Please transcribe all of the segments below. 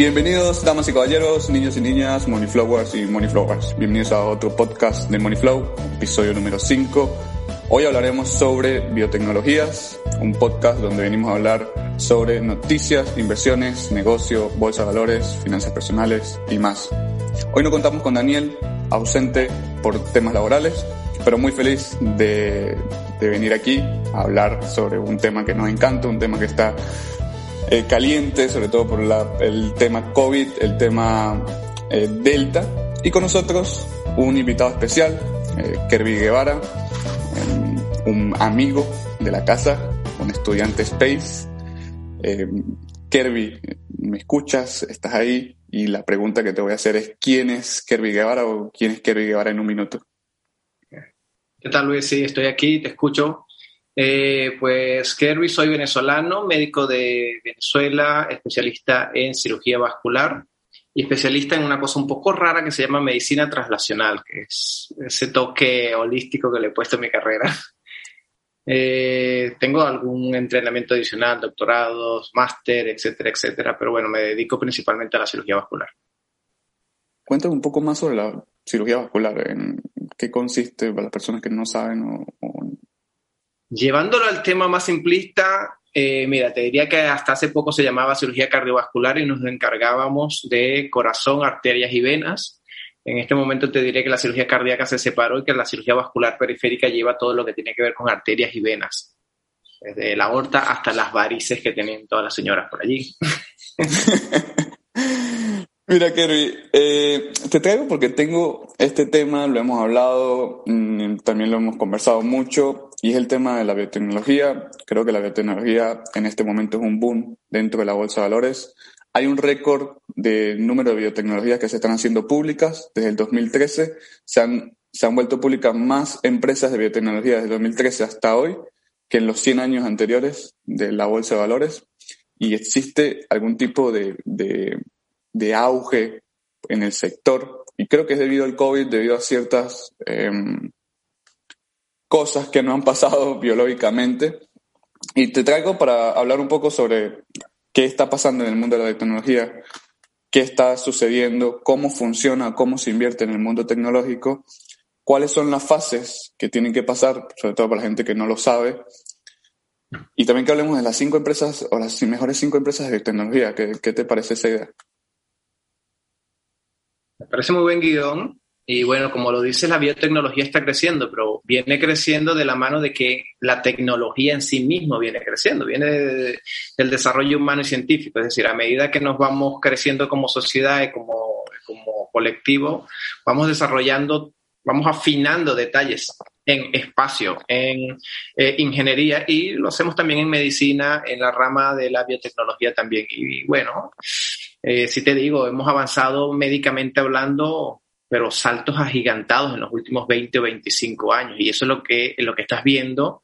Bienvenidos, damas y caballeros, niños y niñas, Moneyflowers y Moneyflowers. Bienvenidos a otro podcast de Moneyflow, episodio número 5. Hoy hablaremos sobre biotecnologías, un podcast donde venimos a hablar sobre noticias, inversiones, negocio, bolsa de valores, finanzas personales y más. Hoy no contamos con Daniel, ausente por temas laborales, pero muy feliz de, de venir aquí a hablar sobre un tema que nos encanta, un tema que está eh, caliente, sobre todo por el tema COVID, el tema eh, Delta. Y con nosotros un invitado especial, eh, Kerby Guevara, un amigo de la casa, un estudiante Space. Kerby, ¿me escuchas? ¿Estás ahí? Y la pregunta que te voy a hacer es, ¿quién es Kerby Guevara o quién es Kerby Guevara en un minuto? ¿Qué tal, Luis? Sí, estoy aquí, te escucho. Eh, pues Kerry, soy venezolano, médico de Venezuela, especialista en cirugía vascular y especialista en una cosa un poco rara que se llama medicina translacional, que es ese toque holístico que le he puesto en mi carrera. Eh, tengo algún entrenamiento adicional, doctorados, máster, etcétera, etcétera, pero bueno, me dedico principalmente a la cirugía vascular. Cuéntame un poco más sobre la cirugía vascular, en qué consiste para las personas que no saben o, Llevándolo al tema más simplista, eh, mira, te diría que hasta hace poco se llamaba cirugía cardiovascular y nos encargábamos de corazón, arterias y venas. En este momento te diré que la cirugía cardíaca se separó y que la cirugía vascular periférica lleva todo lo que tiene que ver con arterias y venas. Desde la aorta hasta las varices que tienen todas las señoras por allí. Mira, Kerry, eh, te traigo porque tengo este tema, lo hemos hablado, mm, también lo hemos conversado mucho, y es el tema de la biotecnología. Creo que la biotecnología en este momento es un boom dentro de la bolsa de valores. Hay un récord de número de biotecnologías que se están haciendo públicas desde el 2013. Se han, se han vuelto públicas más empresas de biotecnología desde el 2013 hasta hoy que en los 100 años anteriores de la bolsa de valores. Y existe algún tipo de, de de auge en el sector. Y creo que es debido al COVID, debido a ciertas em, cosas que no han pasado biológicamente. Y te traigo para hablar un poco sobre qué está pasando en el mundo de la tecnología, qué está sucediendo, cómo funciona, cómo se invierte en el mundo tecnológico, cuáles son las fases que tienen que pasar, sobre todo para la gente que no lo sabe. Y también que hablemos de las cinco empresas o las mejores cinco empresas de tecnología. ¿Qué, qué te parece esa idea? Me parece muy buen guion. Y bueno, como lo dices, la biotecnología está creciendo, pero viene creciendo de la mano de que la tecnología en sí mismo viene creciendo, viene del desarrollo humano y científico. Es decir, a medida que nos vamos creciendo como sociedad como, como colectivo, vamos desarrollando, vamos afinando detalles en espacio, en eh, ingeniería y lo hacemos también en medicina, en la rama de la biotecnología también. Y bueno, eh, si te digo, hemos avanzado médicamente hablando, pero saltos agigantados en los últimos 20 o 25 años. Y eso es lo que, lo que estás viendo,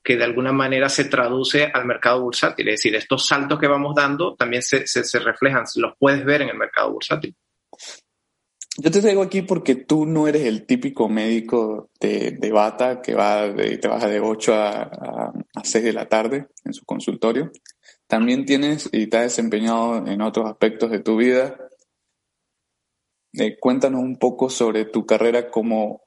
que de alguna manera se traduce al mercado bursátil. Es decir, estos saltos que vamos dando también se, se, reflejan, los puedes ver en el mercado bursátil. Yo te traigo aquí porque tú no eres el típico médico de, de bata que va de, te baja de 8 a, a, a 6 de la tarde en su consultorio. También tienes y te has desempeñado en otros aspectos de tu vida. Eh, cuéntanos un poco sobre tu carrera como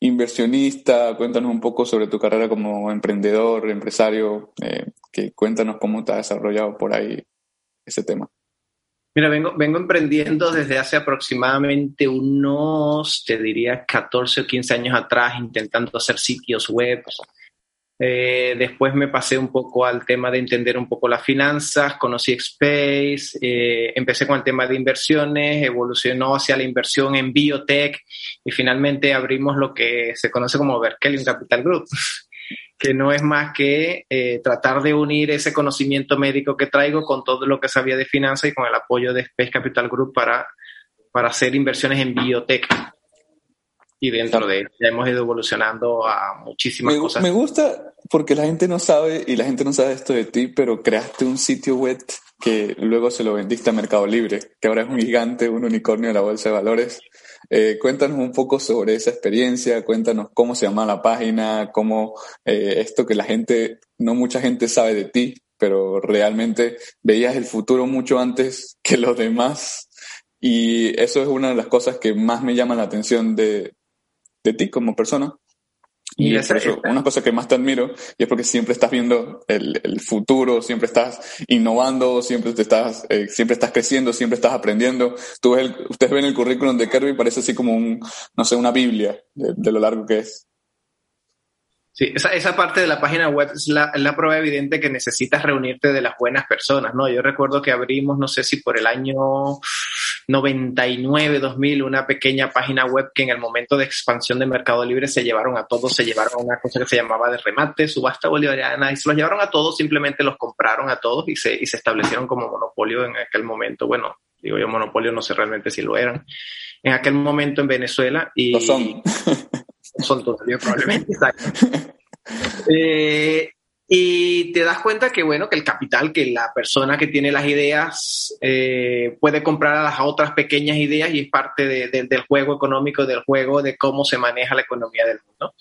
inversionista, cuéntanos un poco sobre tu carrera como emprendedor, empresario, eh, que cuéntanos cómo te has desarrollado por ahí ese tema. Mira, vengo, vengo emprendiendo desde hace aproximadamente unos, te diría, 14 o 15 años atrás, intentando hacer sitios web, eh, después me pasé un poco al tema de entender un poco las finanzas, conocí Space, eh, empecé con el tema de inversiones, evolucionó hacia la inversión en biotech y finalmente abrimos lo que se conoce como Berkeley Capital Group, que no es más que eh, tratar de unir ese conocimiento médico que traigo con todo lo que sabía de finanzas y con el apoyo de Space Capital Group para, para hacer inversiones en biotech y dentro de ya hemos ido evolucionando a muchísimas cosas. Me gusta porque la gente no sabe y la gente no sabe esto de ti, pero creaste un sitio web que luego se lo vendiste a Mercado Libre, que ahora es un gigante, un unicornio de la bolsa de valores. Eh, cuéntanos un poco sobre esa experiencia, cuéntanos cómo se llama la página, cómo eh, esto que la gente, no mucha gente sabe de ti, pero realmente veías el futuro mucho antes que los demás y eso es una de las cosas que más me llama la atención de, de ti como persona. Y, es una cosa que más te admiro y es porque siempre estás viendo el, el futuro, siempre estás innovando, siempre te estás, eh, siempre estás creciendo, siempre estás aprendiendo. Tú ves ustedes ven el currículum de Kirby parece así como un, no sé, una Biblia de lo largo que es. Sí, esa, esa parte de la página web es la, la, prueba evidente que necesitas reunirte de las buenas personas, ¿no? Yo recuerdo que abrimos, no sé si por el año 99, 2000, una pequeña página web que en el momento de expansión de Mercado Libre se llevaron a todos, se llevaron a una cosa que se llamaba de remate, subasta bolivariana, y se los llevaron a todos, simplemente los compraron a todos y se, y se establecieron como monopolio en aquel momento. Bueno, digo yo monopolio, no sé realmente si lo eran, en aquel momento en Venezuela. Y, lo son. son todavía probablemente. Eh, y te das cuenta que, bueno, que el capital, que la persona que tiene las ideas eh, puede comprar a las otras pequeñas ideas y es parte del juego económico, del juego de cómo se maneja la economía del mundo.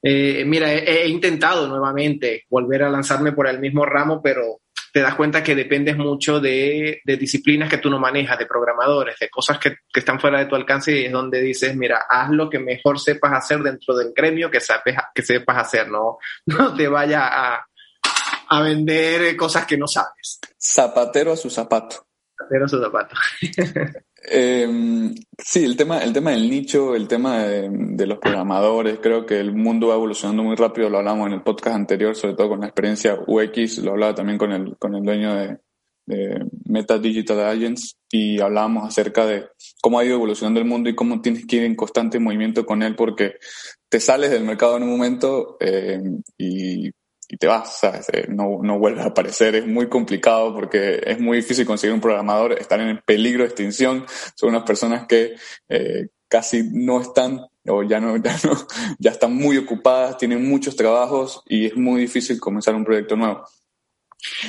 Eh, mira, he, intentado nuevamente volver a lanzarme por el mismo ramo, pero te das cuenta que dependes mucho de, disciplinas que tú no manejas, de programadores, de cosas que, están fuera de tu alcance y es donde dices, mira, haz lo que mejor sepas hacer dentro del gremio que, que sepas hacer, no, no te vaya a, a vender cosas que no sabes. Zapatero a su zapato. A su zapato. Eh, sí, el tema, el tema del nicho, el tema de, los programadores, creo que el mundo va evolucionando muy rápido, lo hablamos en el podcast anterior, sobre todo con la experiencia UX, lo hablaba también con el, con el dueño de, Meta Digital Agents y hablábamos acerca de cómo ha ido evolucionando el mundo y cómo tienes que ir en constante movimiento con él porque te sales del mercado en un momento eh, y y te vas, ¿sabes? Eh, no, no vuelves a aparecer. Es muy complicado porque es muy difícil conseguir un programador, están en peligro de extinción. Son unas personas que eh, casi no están o ya no, ya no, ya están muy ocupadas, tienen muchos trabajos y es muy difícil comenzar un proyecto nuevo.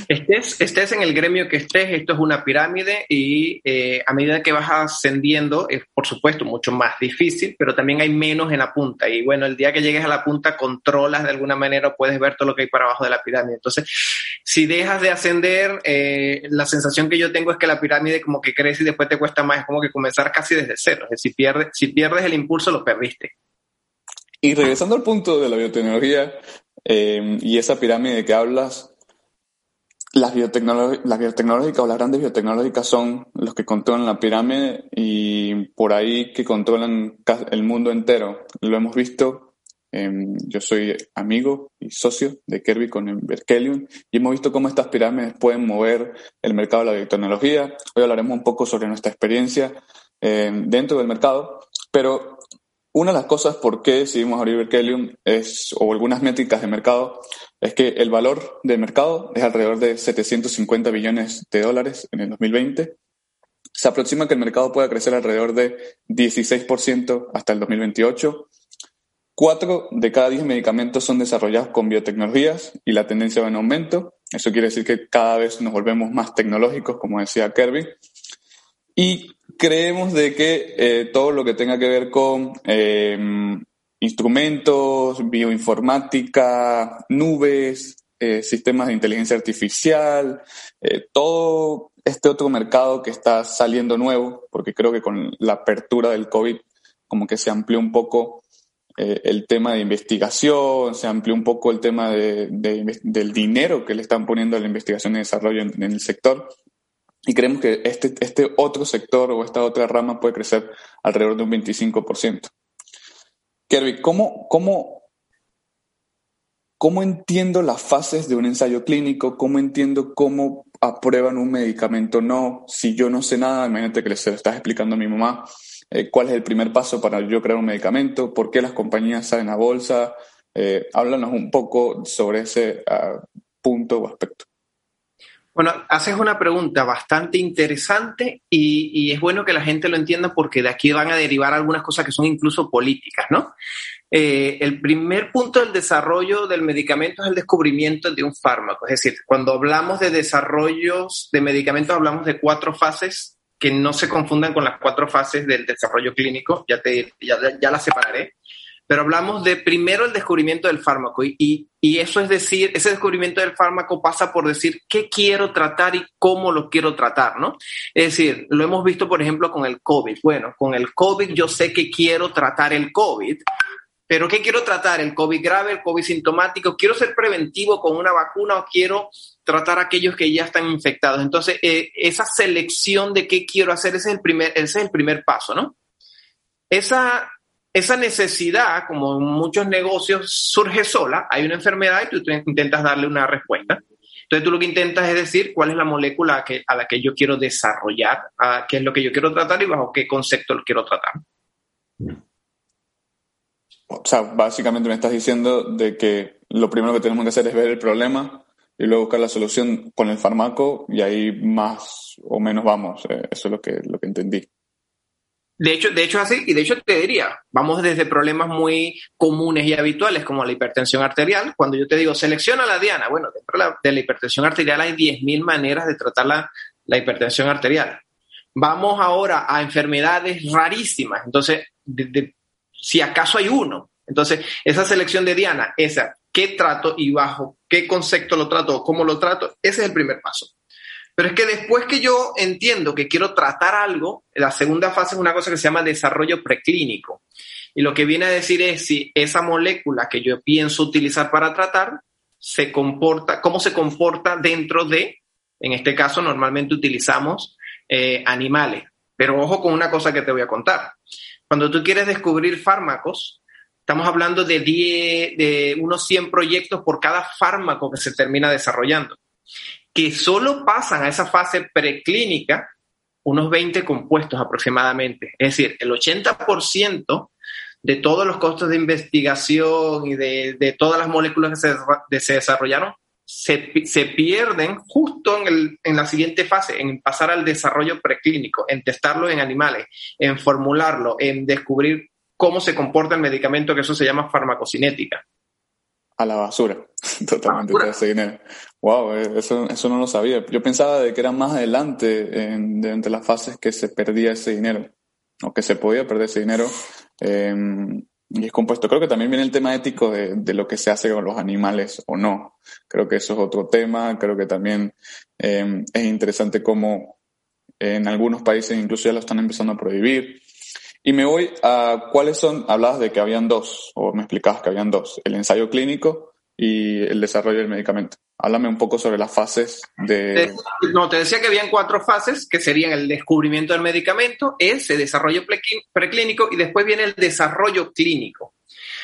Estés, estés en el gremio que estés, esto es una pirámide y eh, a medida que vas ascendiendo es, por supuesto, mucho más difícil, pero también hay menos en la punta. Y bueno, el día que llegues a la punta, controlas de alguna manera, puedes ver todo lo que hay para abajo de la pirámide. Entonces, si dejas de ascender, eh, la sensación que yo tengo es que la pirámide como que crece y después te cuesta más, es como que comenzar casi desde cero. Es si pierdes, si pierdes el impulso, lo perdiste. Y regresando al punto de la biotecnología eh, y esa pirámide que hablas, las, las biotecnológicas o las grandes biotecnológicas son los que controlan la pirámide y por ahí que controlan el mundo entero. Lo hemos visto. yo soy amigo y socio de Kirby con Berkelium y hemos visto cómo estas pirámides pueden mover el mercado de la biotecnología. Hoy hablaremos un poco sobre nuestra experiencia dentro del mercado, pero una de las cosas por qué decidimos abrir Berkelium es, o algunas métricas de mercado, es que el valor de mercado es alrededor de 750 billones de dólares en el 2020. Se aproxima que el mercado pueda crecer alrededor de 16% hasta el 2028. Cuatro de cada diez medicamentos son desarrollados con biotecnologías y la tendencia va en aumento. Eso quiere decir que cada vez nos volvemos más tecnológicos, como decía Kirby. Y creemos de que eh, todo lo que tenga que ver con eh, instrumentos, bioinformática, nubes, eh, sistemas de inteligencia artificial, todo este otro mercado que está saliendo nuevo, porque creo que con la apertura del COVID como que se amplió un poco el tema de investigación, se amplió un poco el tema de, del dinero que le están poniendo a la investigación y desarrollo en el sector. Y creemos que este, este otro sector o esta otra rama puede crecer alrededor de un 25%. Kirby, ¿cómo, cómo, ¿cómo entiendo las fases de un ensayo clínico? ¿Cómo entiendo cómo aprueban un medicamento? No, si yo no sé nada, imagínate que le estás explicando a mi mamá eh, cuál es el primer paso para yo crear un medicamento, por qué las compañías salen a bolsa. Eh, háblanos un poco sobre ese uh, punto o aspecto. Bueno, haces una pregunta bastante interesante y, es bueno que la gente lo entienda porque de aquí van a derivar algunas cosas que son incluso políticas, ¿no? Eh, el primer punto del desarrollo del medicamento es el descubrimiento de un fármaco. Es decir, cuando hablamos de desarrollos de medicamentos, hablamos de cuatro fases que no se confundan con las cuatro fases del desarrollo clínico, ya, te, ya, ya las separaré. Pero hablamos de primero el descubrimiento del fármaco y, y, eso es decir, ese descubrimiento del fármaco pasa por decir qué quiero tratar y cómo lo quiero tratar, ¿no? Es decir, lo hemos visto, por ejemplo, con el COVID. Bueno, con el COVID yo sé que quiero tratar el COVID, pero ¿qué quiero tratar? ¿El COVID grave, el COVID sintomático? ¿Quiero ser preventivo con una vacuna o quiero tratar a aquellos que ya están infectados? Entonces, eh, esa selección de qué quiero hacer, ese es el primer, ese es el primer paso, ¿no? Esa, esa necesidad, como en muchos negocios, surge sola. Hay una enfermedad y tú, intentas darle una respuesta. Entonces tú lo que intentas es decir cuál es la molécula a, la que yo quiero desarrollar, a qué es lo que yo quiero tratar y bajo qué concepto lo quiero tratar. O sea, básicamente me estás diciendo de que lo primero que tenemos que hacer es ver el problema y luego buscar la solución con el fármaco y ahí más o menos vamos. Eh, eso es lo que, lo que entendí. De hecho, de hecho así, y de hecho te diría, vamos desde problemas muy comunes y habituales como la hipertensión arterial. Cuando yo te digo, selecciona la diana, bueno, dentro de la, hipertensión arterial hay 10.000 maneras de tratar la, la, hipertensión arterial. Vamos ahora a enfermedades rarísimas. Entonces, si acaso hay uno. Entonces, esa selección de diana, esa, ¿qué trato y bajo qué concepto lo trato, cómo lo trato? Ese es el primer paso. Pero es que después que yo entiendo que quiero tratar algo, la segunda fase es una cosa que se llama desarrollo preclínico. Y lo que viene a decir es si esa molécula que yo pienso utilizar para tratar se comporta, cómo se comporta dentro de, en este caso normalmente utilizamos eh, animales. Pero ojo con una cosa que te voy a contar. Cuando tú quieres descubrir fármacos, estamos hablando de, de unos 100 proyectos por cada fármaco que se termina desarrollando que solo pasan a esa fase preclínica unos 20 compuestos aproximadamente. Es decir, el 80% de todos los costos de investigación y de, todas las moléculas que se, desarrollaron se, pierden justo en, en, la siguiente fase, en pasar al desarrollo preclínico, en testarlo en animales, en formularlo, en descubrir cómo se comporta el medicamento, que eso se llama farmacocinética a la basura, totalmente todo ese dinero. Wow, eh, eso, eso no lo sabía. Yo pensaba de que era más adelante, en, de las fases, que se perdía ese dinero, o que se podía perder ese dinero. Eh, y es compuesto. Creo que también viene el tema ético de, de, lo que se hace con los animales o no. Creo que eso es otro tema. Creo que también eh, es interesante cómo en algunos países incluso ya lo están empezando a prohibir. Y me voy a cuáles son, hablabas de que habían dos, o me explicabas que habían dos, el ensayo clínico y el desarrollo del medicamento. Háblame un poco sobre las fases de... No, te decía que habían cuatro fases, que serían el descubrimiento del medicamento, ese desarrollo preclínico y después viene el desarrollo clínico.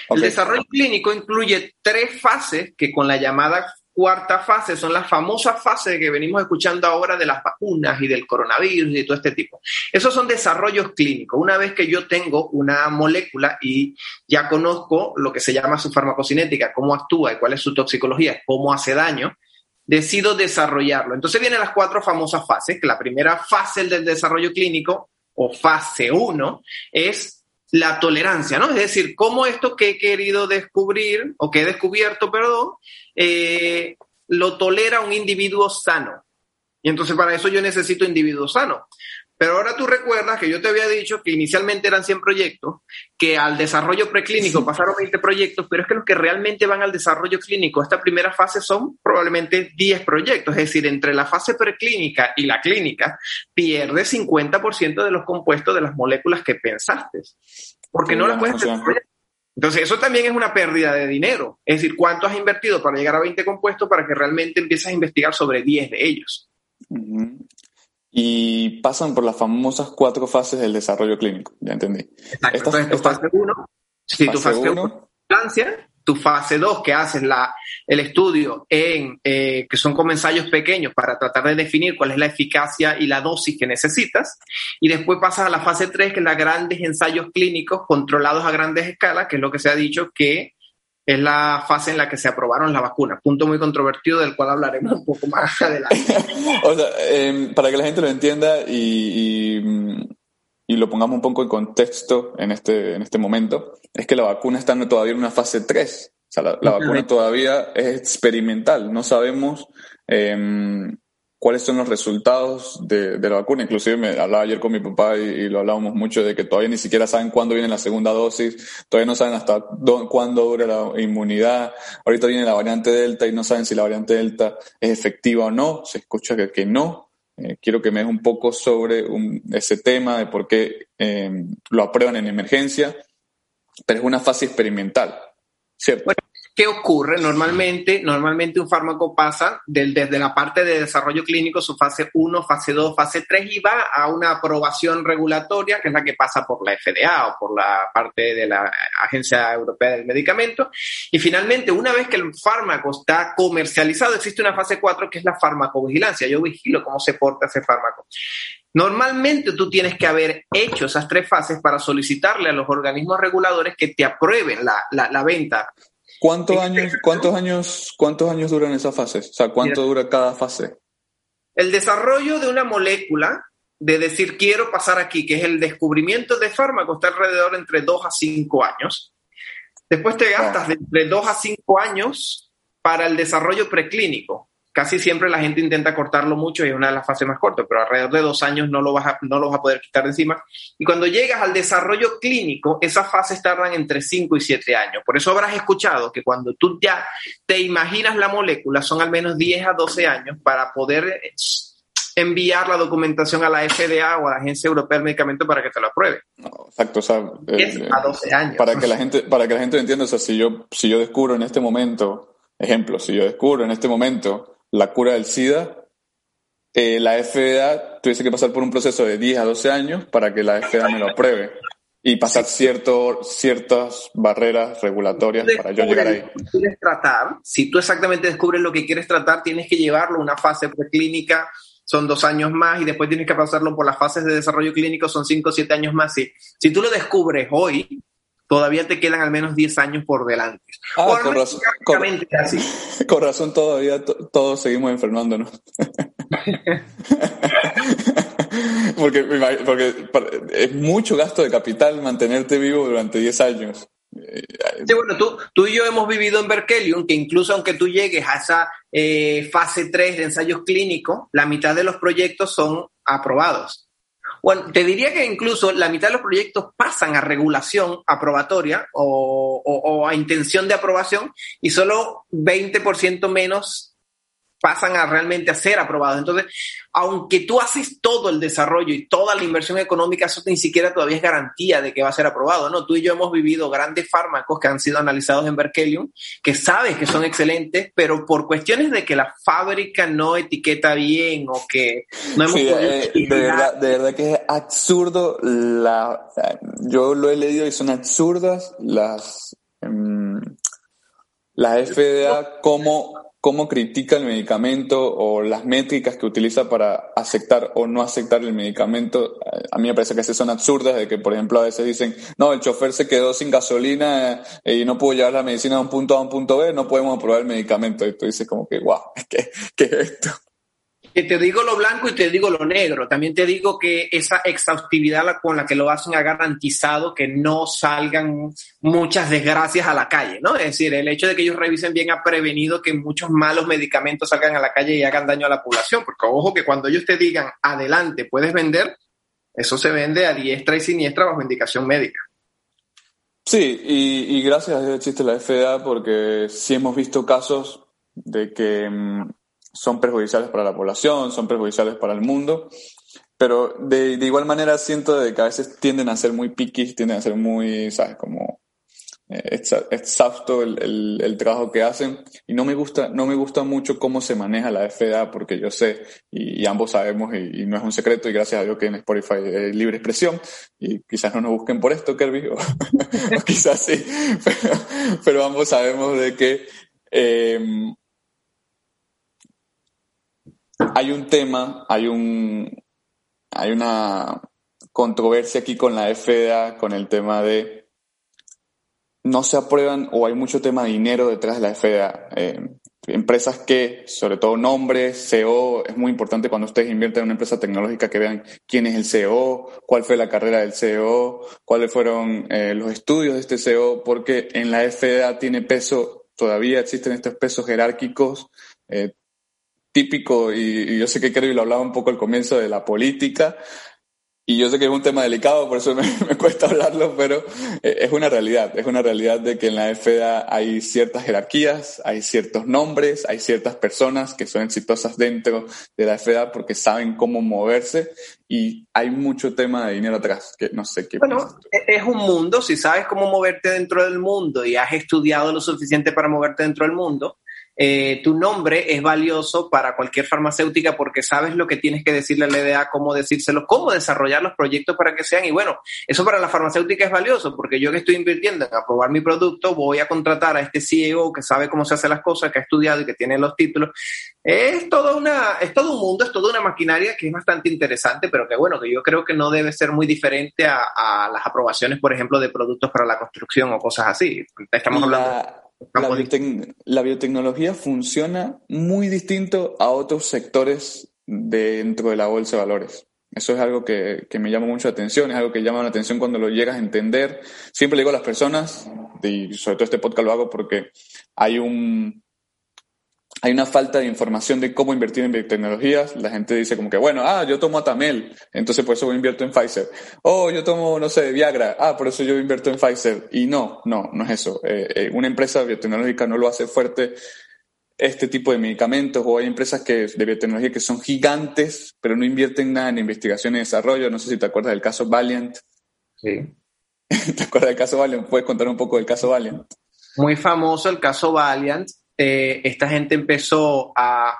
El desarrollo clínico incluye tres fases que con la llamada cuarta fase son las famosas fases que venimos escuchando ahora de las vacunas y del coronavirus y todo este tipo. Esos son desarrollos clínicos. Una vez que yo tengo una molécula y ya conozco lo que se llama su farmacocinética, cómo actúa y cuál es su toxicología, cómo hace daño, decido desarrollarlo. Entonces vienen las cuatro famosas fases, que la primera fase del desarrollo clínico o fase 1 es la tolerancia, ¿no? Es decir, cómo esto que he querido descubrir o que he descubierto, perdón, eh, lo tolera un individuo sano. Y entonces para eso yo necesito individuo sano. Pero ahora tú recuerdas que yo te había dicho que inicialmente eran 100 proyectos, que al desarrollo preclínico pasaron 20 proyectos, pero es que los que realmente van al desarrollo clínico, esta primera fase son probablemente 10 proyectos, es decir, entre la fase preclínica y la clínica, pierdes 50% de los compuestos de las moléculas que pensaste, porque no las puedes. Entonces, eso también es una pérdida de dinero. Es decir, ¿cuánto has invertido para llegar a 20 compuestos para que realmente empieces a investigar sobre 10 de ellos? Y pasan por las famosas cuatro fases del desarrollo clínico. Ya entendí. Exacto. tu fase 1, si tu fase 1 tu fase 2 que haces la, el estudio en, eh, que son como ensayos pequeños para tratar de definir cuál es la eficacia y la dosis que necesitas, y después pasas a la fase 3 que es los grandes ensayos clínicos controlados a grandes escalas, que es lo que se ha dicho que es la fase en la que se aprobaron las vacunas. Punto muy controvertido del cual hablaremos un poco más adelante. o sea, em, para que la gente lo entienda y, y, lo pongamos un poco en contexto en este, en este momento, es que la vacuna está todavía en una fase 3. O sea, la, vacuna todavía es experimental. No sabemos eh, cuáles son los resultados de, la vacuna. Inclusive me hablaba ayer con mi papá y, lo hablábamos mucho de que todavía ni siquiera saben cuándo viene la segunda dosis, todavía no saben hasta cuándo dura la inmunidad. Ahorita viene la variante Delta y no saben si la variante Delta es efectiva o no. Se escucha que, que no. Eh, quiero que me des un poco sobre ese tema de por qué eh, lo aprueban en emergencia, pero es una fase experimental, ¿cierto? ¿Qué ocurre? Normalmente, normalmente un fármaco pasa desde la parte de desarrollo clínico, su fase 1, fase 2, fase 3 y va a una aprobación regulatoria, que es la que pasa por la FDA o por la parte de la Agencia Europea del Medicamento. Y finalmente, una vez que el fármaco está comercializado, existe una fase 4 que es la farmacovigilancia. Yo vigilo cómo se porta ese fármaco. Normalmente tú tienes que haber hecho esas tres fases para solicitarle a los organismos reguladores que te aprueben la, venta ¿Cuántos años, cuántos años, cuántos años duran esas fases? O sea, ¿cuánto dura cada fase? El desarrollo de una molécula, de decir quiero pasar aquí, que es el descubrimiento de fármaco, está alrededor entre 2 a 5 años. Después te gastas de entre 2 a 5 años para el desarrollo preclínico casi siempre la gente intenta cortarlo mucho y es una de las fases más cortas, pero alrededor de dos años no lo, vas a, no lo vas a poder quitar de encima. Y cuando llegas al desarrollo clínico, esas fases tardan entre 5 y 7 años. Por eso habrás escuchado que cuando tú ya te imaginas la molécula, son al menos 10 a 12 años para poder enviar la documentación a la FDA o a la Agencia Europea del Medicamento para que te lo apruebe. exacto, o sea, eh, a 12 años. Para que la gente, para que la gente entienda, o sea, si yo, si yo descubro en este momento, ejemplo, si yo descubro en este momento la cura del SIDA, eh, la FDA tuviese que pasar por un proceso de 10 a 12 años para que la FDA me lo apruebe y pasar cierto, ciertas barreras regulatorias para yo llegar ahí. Quieres tratar, si tú exactamente descubres lo que quieres tratar, tienes que llevarlo a una fase preclínica, son dos años más, y después tienes que pasarlo por las fases de desarrollo clínico, son cinco o siete años más. Si, si tú lo descubres hoy, todavía te quedan al menos 10 años por delante. Ah, con, razón, con, razón, todavía todos seguimos enfermándonos. porque, porque es mucho gasto de capital mantenerte vivo durante 10 años. Sí, bueno, tú, tú y yo hemos vivido en Berkelium que incluso aunque tú llegues a esa eh, fase 3 de ensayos clínicos, la mitad de los proyectos son aprobados. Bueno, te diría que incluso la mitad de los proyectos pasan a regulación aprobatoria o, a intención de aprobación y solo 20% menos pasan a realmente a ser aprobados. Entonces, aunque tú haces todo el desarrollo y toda la inversión económica, eso ni siquiera todavía es garantía de que va a ser aprobado, ¿no? Tú y yo hemos vivido grandes fármacos que han sido analizados en Berkelium, que sabes que son excelentes, pero por cuestiones de que la fábrica no etiqueta bien o que no hemos podido... Eh, de, verdad, de verdad que es absurdo la... Yo lo he leído y son absurdas las... Em, la FDA como cómo critica el medicamento o las métricas que utiliza para aceptar o no aceptar el medicamento, a mí me parece que son absurdas, de que por ejemplo a veces dicen, no, el chofer se quedó sin gasolina eh, y no pudo llevar la medicina de un punto A a un punto B, no podemos aprobar el medicamento. Y tú dices como que, wow, ¿qué, qué es esto? Que te digo lo blanco y te digo lo negro. También te digo que esa exhaustividad con la que lo hacen ha garantizado que no salgan muchas desgracias a la calle, ¿no? Es decir, el hecho de que ellos revisen bien ha prevenido que muchos malos medicamentos salgan a la calle y hagan daño a la población. Porque ojo que cuando ellos te digan adelante, puedes vender, eso se vende a diestra y siniestra bajo indicación médica. Sí, y, gracias a existe la FDA porque sí hemos visto casos de que mm, son perjudiciales para la población, son perjudiciales para el mundo, pero de, igual manera siento de que a veces tienden a ser muy piquis, tienden a ser muy, ¿sabes? Como eh, exhausto el, el, trabajo que hacen y no me gusta, no me gusta mucho cómo se maneja la FDA porque yo sé y, ambos sabemos y, no es un secreto y gracias a Dios que en Spotify hay libre expresión y quizás no nos busquen por esto, Kirby, o, quizás sí, pero, ambos sabemos de que eh, hay un tema, hay un hay una controversia aquí con la FDA con el tema de no se aprueban o hay mucho tema de dinero detrás de la FDA. Eh, empresas que, sobre todo nombres, CEO, es muy importante cuando ustedes invierten en una empresa tecnológica que vean quién es el CEO, cuál fue la carrera del CEO, cuáles fueron eh, los estudios de este CEO, porque en la FDA tiene peso, todavía existen estos pesos jerárquicos. Eh, típico, y, yo sé que Kerry lo hablaba un poco al comienzo de la política, y yo sé que es un tema delicado, por eso me, cuesta hablarlo, pero eh, es una realidad. Es una realidad de que en la FDA hay ciertas jerarquías, hay ciertos nombres, hay ciertas personas que son exitosas dentro de la FDA porque saben cómo moverse y hay mucho tema de dinero atrás, que no sé qué. Bueno, e-, es un mundo, si sabes cómo moverte dentro del mundo y has estudiado lo suficiente para moverte dentro del mundo, eh, tu nombre es valioso para cualquier farmacéutica porque sabes lo que tienes que decirle a la EDA, cómo decírselo, cómo desarrollar los proyectos para que sean. Y bueno, eso para la farmacéutica es valioso porque yo que estoy invirtiendo en aprobar mi producto, voy a contratar a este CEO que sabe cómo se hacen las cosas, que ha estudiado y que tiene los títulos. Es todo, una, es todo un mundo, es toda una maquinaria que es bastante interesante, pero que bueno, que yo creo que no debe ser muy diferente a, a las aprobaciones, por ejemplo, de productos para la construcción o cosas así. Estamos hablando la, biotecnología funciona muy distinto a otros sectores dentro de la bolsa de valores. Eso es algo que, que, me llama mucho la atención, es algo que llama la atención cuando lo llegas a entender. Siempre le digo a las personas, y sobre todo este podcast lo hago porque hay un, hay una falta de información de cómo invertir en biotecnologías. La gente dice como que, bueno, ah, yo tomo Atamel, entonces por eso invierto en Pfizer. Oh, yo tomo, no sé, Viagra, ah, por eso yo invierto en Pfizer. Y no, no, no es eso. Eh, eh, una empresa biotecnológica no lo hace fuerte este tipo de medicamentos o hay empresas que, de biotecnología que son gigantes, pero no invierten nada en investigación y desarrollo. No sé si te acuerdas del caso Valiant. Sí. ¿Te acuerdas del caso Valiant? ¿Puedes contar un poco del caso Valiant? Muy famoso el caso Valiant eh, esta gente empezó a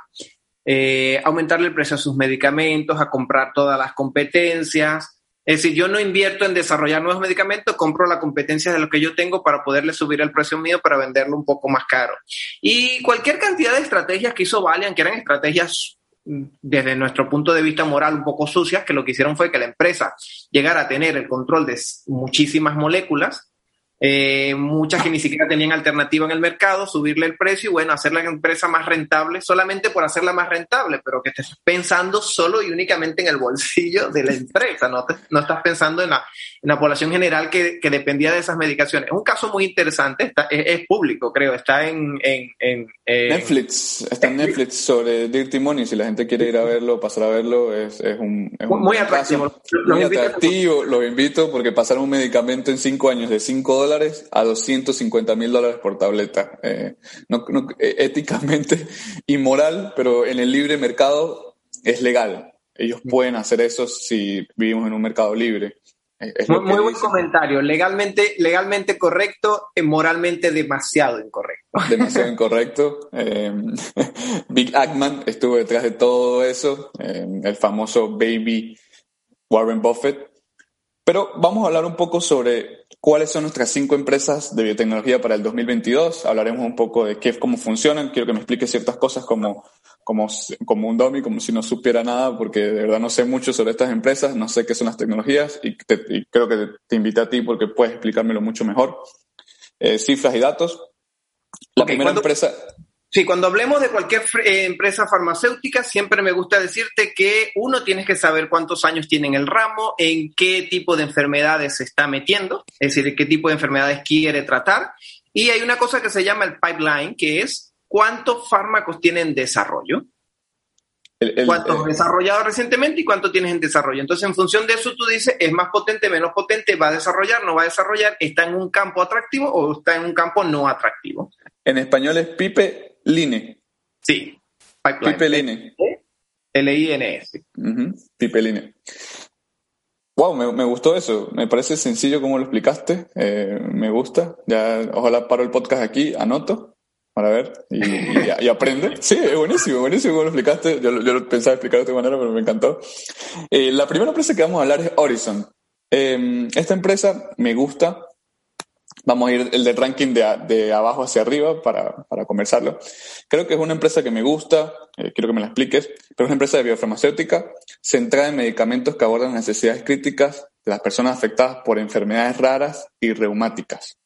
eh, aumentarle el precio a sus medicamentos, a comprar todas las competencias. Es decir, yo no invierto en desarrollar nuevos medicamentos, compro la competencia de lo que yo tengo para poderle subir el precio mío para venderlo un poco más caro. Y cualquier cantidad de estrategias que hizo Valiant, que eran estrategias mm, desde nuestro punto de vista moral un poco sucias, que lo que hicieron fue que la empresa llegara a tener el control de muchísimas moléculas, eh, muchas que ni siquiera tenían alternativa en el mercado, subirle el precio y bueno, hacer la empresa más rentable solamente por hacerla más rentable, pero que estés pensando solo y únicamente en el bolsillo de la empresa, no, no estás pensando en la, en la población general que, que, dependía de esas medicaciones. Es un caso muy interesante, está, es, público, creo, está en, en, en, Netflix, está en Netflix sobre Dirty Money, si la gente quiere ir a verlo, pasar a verlo, es, es un, es un muy atractivo. muy atractivo, lo invito porque pasaron un medicamento en cinco años de 5 dólares a 250 mil dólares por tableta. Eh, no, no, eh, éticamente inmoral, pero en el libre mercado es legal. Ellos pueden hacer eso si vivimos en un mercado libre. muy, buen comentario. Legalmente, legalmente correcto, y moralmente demasiado incorrecto. Demasiado incorrecto. Eh, Big Ackman estuvo detrás de todo eso, el famoso baby Warren Buffett. Pero vamos a hablar un poco sobre cuáles son nuestras cinco empresas de biotecnología para el 2022. Hablaremos un poco de qué, cómo funcionan. Quiero que me explique ciertas cosas como, como, como un dummy, como si no supiera nada, porque de verdad no sé mucho sobre estas empresas, no sé qué son las tecnologías y, creo que te invité a ti porque puedes explicármelo mucho mejor. Eh, cifras y datos. La primera empresa. Sí, cuando hablemos de cualquier eh, empresa farmacéutica, siempre me gusta decirte que uno tienes que saber cuántos años tiene en el ramo, en qué tipo de enfermedades se está metiendo, es decir, qué tipo de enfermedades quiere tratar. Y hay una cosa que se llama el pipeline, que es cuántos fármacos tienen en desarrollo. ¿Cuántos desarrollado recientemente y cuánto tienes en desarrollo? Entonces, en función de eso, tú dices, es más potente, menos potente, va a desarrollar, no va a desarrollar, está en un campo atractivo o está en un campo no atractivo. En español es pipe Line. Sí, Pipeline. L-I-N-S. Pipeline. Wow, me, gustó eso. Me parece sencillo como lo explicaste. Eh, me gusta. Ya, ojalá paro el podcast aquí, anoto para ver y, aprende. Sí, es buenísimo, buenísimo como lo explicaste. Yo, yo pensaba explicar de otra manera, pero me encantó. Eh, la primera empresa que vamos a hablar es Horizon. Eh, esta empresa me gusta Vamos a ir el de ranking de, de abajo hacia arriba para, para, conversarlo. Creo que es una empresa que me gusta, eh, quiero que me la expliques, pero es una empresa de biofarmacéutica centrada en medicamentos que abordan necesidades críticas de las personas afectadas por enfermedades raras y reumáticas.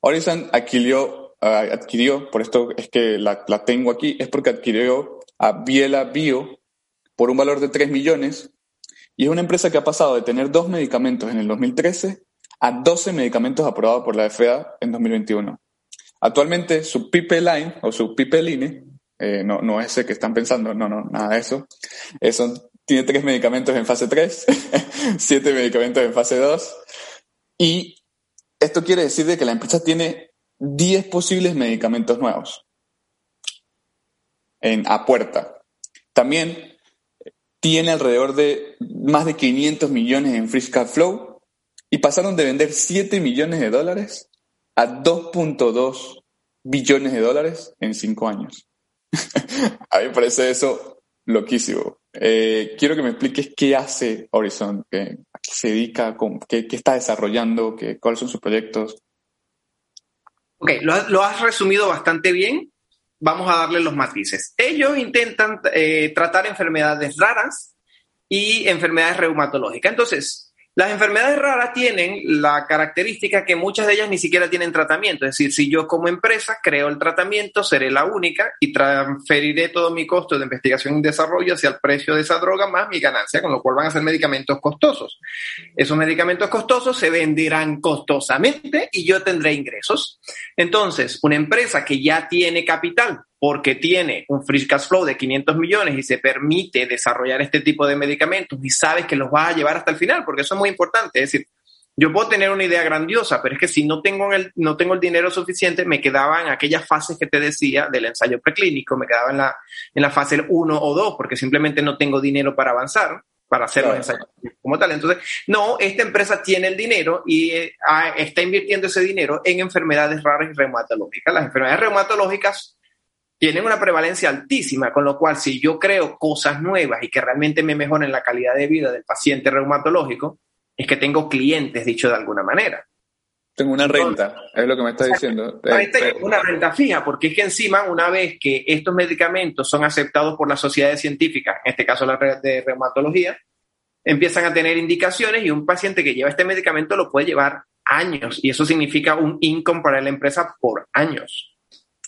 Horizon adquirió, uh, adquirió por esto es que la, la, tengo aquí, es porque adquirió a Biela Bio por un valor de 3 millones y es una empresa que ha pasado de tener dos medicamentos en el 2013 a 12 medicamentos aprobados por la FDA en 2021. Actualmente su pipeline o su pipeline eh, no, no ese que están pensando, no, no, nada de eso. eso tiene tres medicamentos en fase 3, siete medicamentos en fase 2 y esto quiere decir de que la empresa tiene 10 posibles medicamentos nuevos a puerta. También tiene alrededor de más de 500 millones en free flow y pasaron de vender 7 millones de dólares a 2.2 billones de dólares en 5 años. a mí me parece eso loquísimo. Eh, quiero que me expliques qué hace Horizon, qué, a qué se dedica, qué, qué está desarrollando, qué, cuáles son sus proyectos. Ok, lo, lo, has resumido bastante bien. Vamos a darle los matices. Ellos intentan eh, tratar enfermedades raras y enfermedades reumatológicas. Entonces, las enfermedades raras tienen la característica que muchas de ellas ni siquiera tienen tratamiento. Es decir, si yo como empresa creo el tratamiento, seré la única y transferiré todo mi costo de investigación y desarrollo hacia el precio de esa droga más mi ganancia, con lo cual van a ser medicamentos costosos. Esos medicamentos costosos se venderán costosamente y yo tendré ingresos. Entonces, una empresa que ya tiene capital porque tiene un free cash flow de 500 millones y se permite desarrollar este tipo de medicamentos y sabes que los vas a llevar hasta el final, porque eso es muy importante. Es decir, yo puedo tener una idea grandiosa, pero es que si no tengo el, no tengo el dinero suficiente, me quedaba en aquellas fases que te decía del ensayo preclínico, me quedaba en la, en la fase 1 o 2, porque simplemente no tengo dinero para avanzar, para hacer los ensayos como tal. Entonces, no, esta empresa tiene el dinero y eh, está invirtiendo ese dinero en enfermedades raras y reumatológicas. Las enfermedades reumatológicas tienen una prevalencia altísima, con lo cual si yo creo cosas nuevas y que realmente me mejoren la calidad de vida del paciente reumatológico, es que tengo clientes, dicho de alguna manera. Tengo una renta, es lo que me está diciendo. una renta fija, porque es que encima, una vez que estos medicamentos son aceptados por las sociedades científicas, en este caso la red de reumatología, empiezan a tener indicaciones y un paciente que lleva este medicamento lo puede llevar años y eso significa un income para la empresa por años.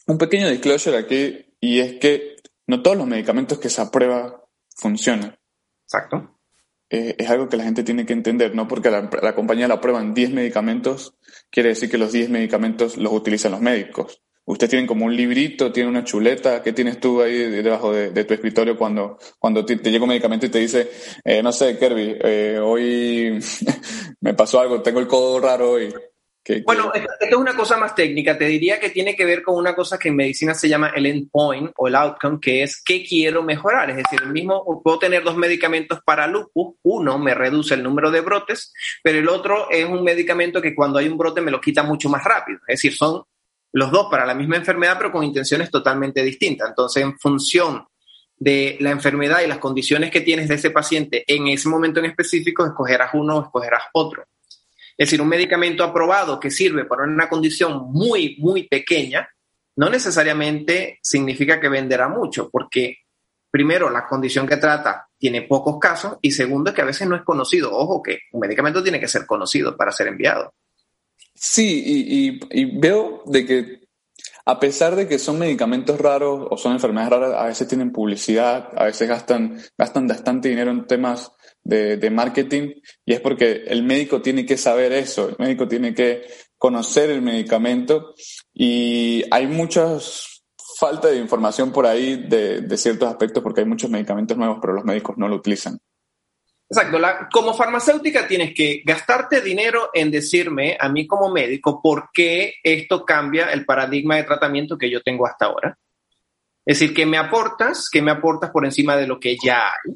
Un pequeño disclosure aquí, y es que no todos los medicamentos que se aprueban funcionan. Exacto. Eh, es algo que la gente tiene que entender, no porque la, la compañía la aprueban 10 medicamentos, quiere decir que los 10 medicamentos los utilizan los médicos. Ustedes tienen como un librito, tienen una chuleta. ¿Qué tienes tú ahí debajo de, tu escritorio cuando, cuando te, llega un medicamento y te dice, eh, no sé, Kirby, eh, hoy me pasó algo, tengo el codo raro hoy? Bueno, esto, es una cosa más técnica. Te diría que tiene que ver con una cosa que en medicina se llama el endpoint o el outcome, que es qué quiero mejorar. Es decir, el mismo, puedo tener dos medicamentos para lupus. Uno me reduce el número de brotes, pero el otro es un medicamento que cuando hay un brote me lo quita mucho más rápido. Es decir, son los dos para la misma enfermedad, pero con intenciones totalmente distintas. Entonces, en función de la enfermedad y las condiciones que tienes de ese paciente en ese momento en específico, escogerás uno o escogerás otro. Es decir, un medicamento aprobado que sirve para una condición muy, muy pequeña, no necesariamente significa que venderá mucho, porque primero, la condición que trata tiene pocos casos y segundo, que a veces no es conocido. Ojo que un medicamento tiene que ser conocido para ser enviado. Sí, y, veo de que a pesar de que son medicamentos raros o son enfermedades raras, a veces tienen publicidad, a veces gastan, gastan bastante dinero en temas de, marketing y es porque el médico tiene que saber eso, el médico tiene que conocer el medicamento y hay muchas falta de información por ahí de, ciertos aspectos porque hay muchos medicamentos nuevos, pero los médicos no lo utilizan. Exacto. como farmacéutica tienes que gastarte dinero en decirme a mí como médico por qué esto cambia el paradigma de tratamiento que yo tengo hasta ahora. Es decir, ¿qué me aportas? ¿Qué me aportas por encima de lo que ya hay?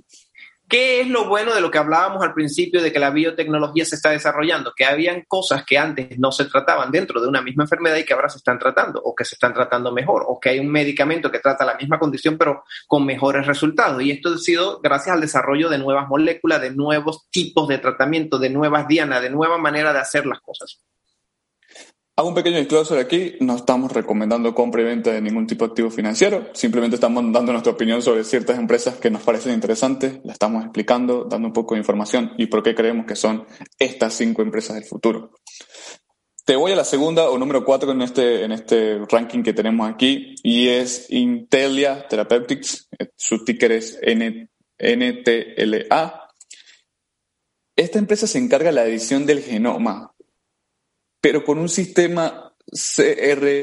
¿Qué es lo bueno de lo que hablábamos al principio de que la biotecnología se está desarrollando? Que habían cosas que antes no se trataban dentro de una misma enfermedad y que ahora se están tratando o que se están tratando mejor o que hay un medicamento que trata la misma condición pero con mejores resultados. Y esto ha sido gracias al desarrollo de nuevas moléculas, de nuevos tipos de tratamiento, de nuevas dianas, de nueva manera de hacer las cosas. Hago un pequeño disclosure aquí, no estamos recomendando compra y venta de ningún tipo de activo financiero, simplemente estamos dando nuestra opinión sobre ciertas empresas que nos parecen interesantes, la estamos explicando, dando un poco de información y por qué creemos que son estas cinco empresas del futuro. Te voy a la segunda o número cuatro en este, en este ranking que tenemos aquí y es Intelia Therapeutics, su ticker es NTLA. Esta empresa se encarga de la edición del genoma pero con un sistema CRISPR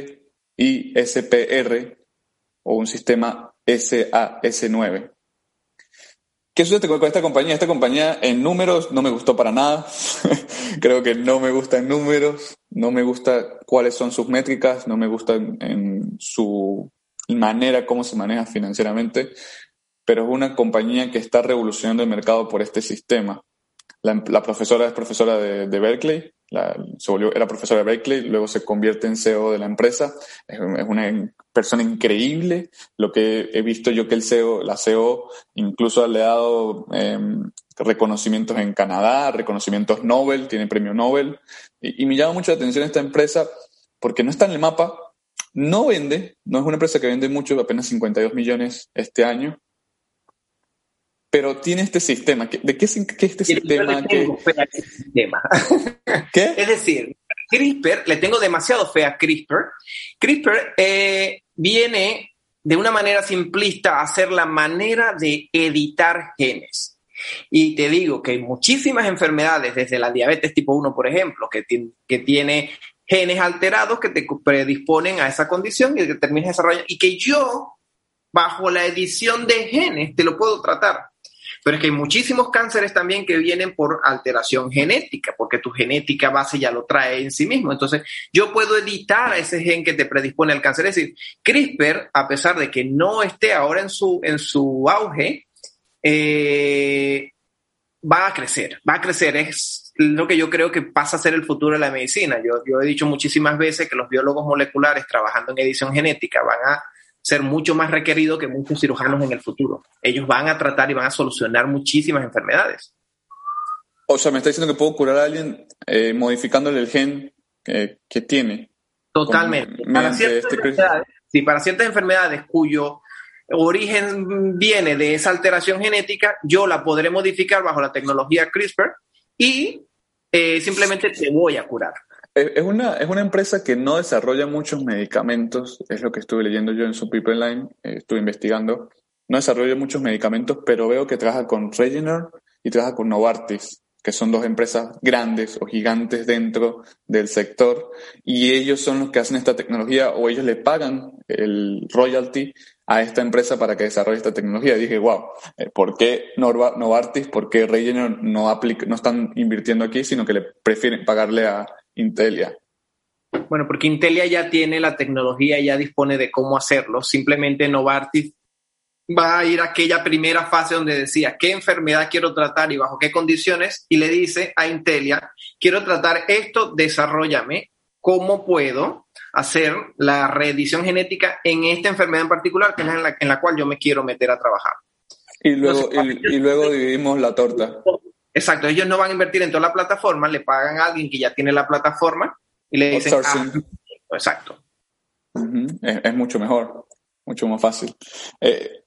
o un sistema SAS9. ¿Qué sucede con esta compañía? Esta compañía en números no me gustó para nada. Creo que no me gusta en números, no me gusta cuáles son sus métricas, no me gusta en, su manera, cómo se maneja financieramente, pero es una compañía que está revolucionando el mercado por este sistema. La, profesora es profesora de, de Berkeley, se volvió, era profesora de Berkeley, luego se convierte en CEO de la empresa. Es, una persona increíble. Lo que he visto yo que el CEO, la CEO, incluso le ha dado em, reconocimientos en Canadá, reconocimientos Nobel, tiene premio Nobel. Y, y, me llama mucho la atención esta empresa porque no está en el mapa, no vende, no es una empresa que vende mucho, apenas 52 millones este año, pero tiene este sistema. ¿De qué es, este sistema? Que... Este sistema. ¿Qué? Es decir, CRISPR, le tengo demasiado fe a CRISPR. CRISPR eh, viene de una manera simplista a ser la manera de editar genes. Y te digo que hay muchísimas enfermedades, desde la diabetes tipo 1, por ejemplo, que, que tiene genes alterados que te predisponen a esa condición y que termines desarrollando, y que yo, bajo la edición de genes, te lo puedo tratar. Pero es que hay muchísimos cánceres también que vienen por alteración genética, porque tu genética base ya lo trae en sí mismo. Entonces, yo puedo editar ese gen que te predispone al cáncer. Es decir, CRISPR, a pesar de que no esté ahora en su, en su auge, eh, va a crecer, va a crecer. Es lo que yo creo que pasa a ser el futuro de la medicina. Yo, yo he dicho muchísimas veces que los biólogos moleculares trabajando en edición genética van a ser mucho más requerido que muchos cirujanos en el futuro. Ellos van a tratar y van a solucionar muchísimas enfermedades. O sea, me está diciendo que puedo curar a alguien eh, modificándole el gen que, tiene. Totalmente. Para ciertas, este enfermedades, sí, para ciertas enfermedades cuyo origen viene de esa alteración genética, yo la podré modificar bajo la tecnología CRISPR y eh, simplemente te voy a curar. Es una, es una empresa que no desarrolla muchos medicamentos, es lo que estuve leyendo yo en su pipeline, eh, estuve investigando. No desarrolla muchos medicamentos, pero veo que trabaja con Regener y trabaja con Novartis, que son dos empresas grandes o gigantes dentro del sector, y ellos son los que hacen esta tecnología o ellos le pagan el royalty a esta empresa para que desarrolle esta tecnología. Dije, wow, eh, ¿por qué Novartis, por qué Regener no, aplica, no están invirtiendo aquí, sino que le prefieren pagarle a Intelia? Bueno, porque Intelia ya tiene la tecnología, ya dispone de cómo hacerlo. Simplemente Novartis va a ir a aquella primera fase donde decía qué enfermedad quiero tratar y bajo qué condiciones, y le dice a Intelia, quiero tratar esto, desarrollame cómo puedo hacer la reedición genética en esta enfermedad en particular, que es en la, en la cual yo me quiero meter a trabajar. Y luego, y luego dividimos la torta. Exacto, ellos no van a invertir en toda la plataforma, le pagan a alguien que ya tiene la plataforma y le dicen, ah, exacto. es, mucho mejor, mucho más fácil. Eh,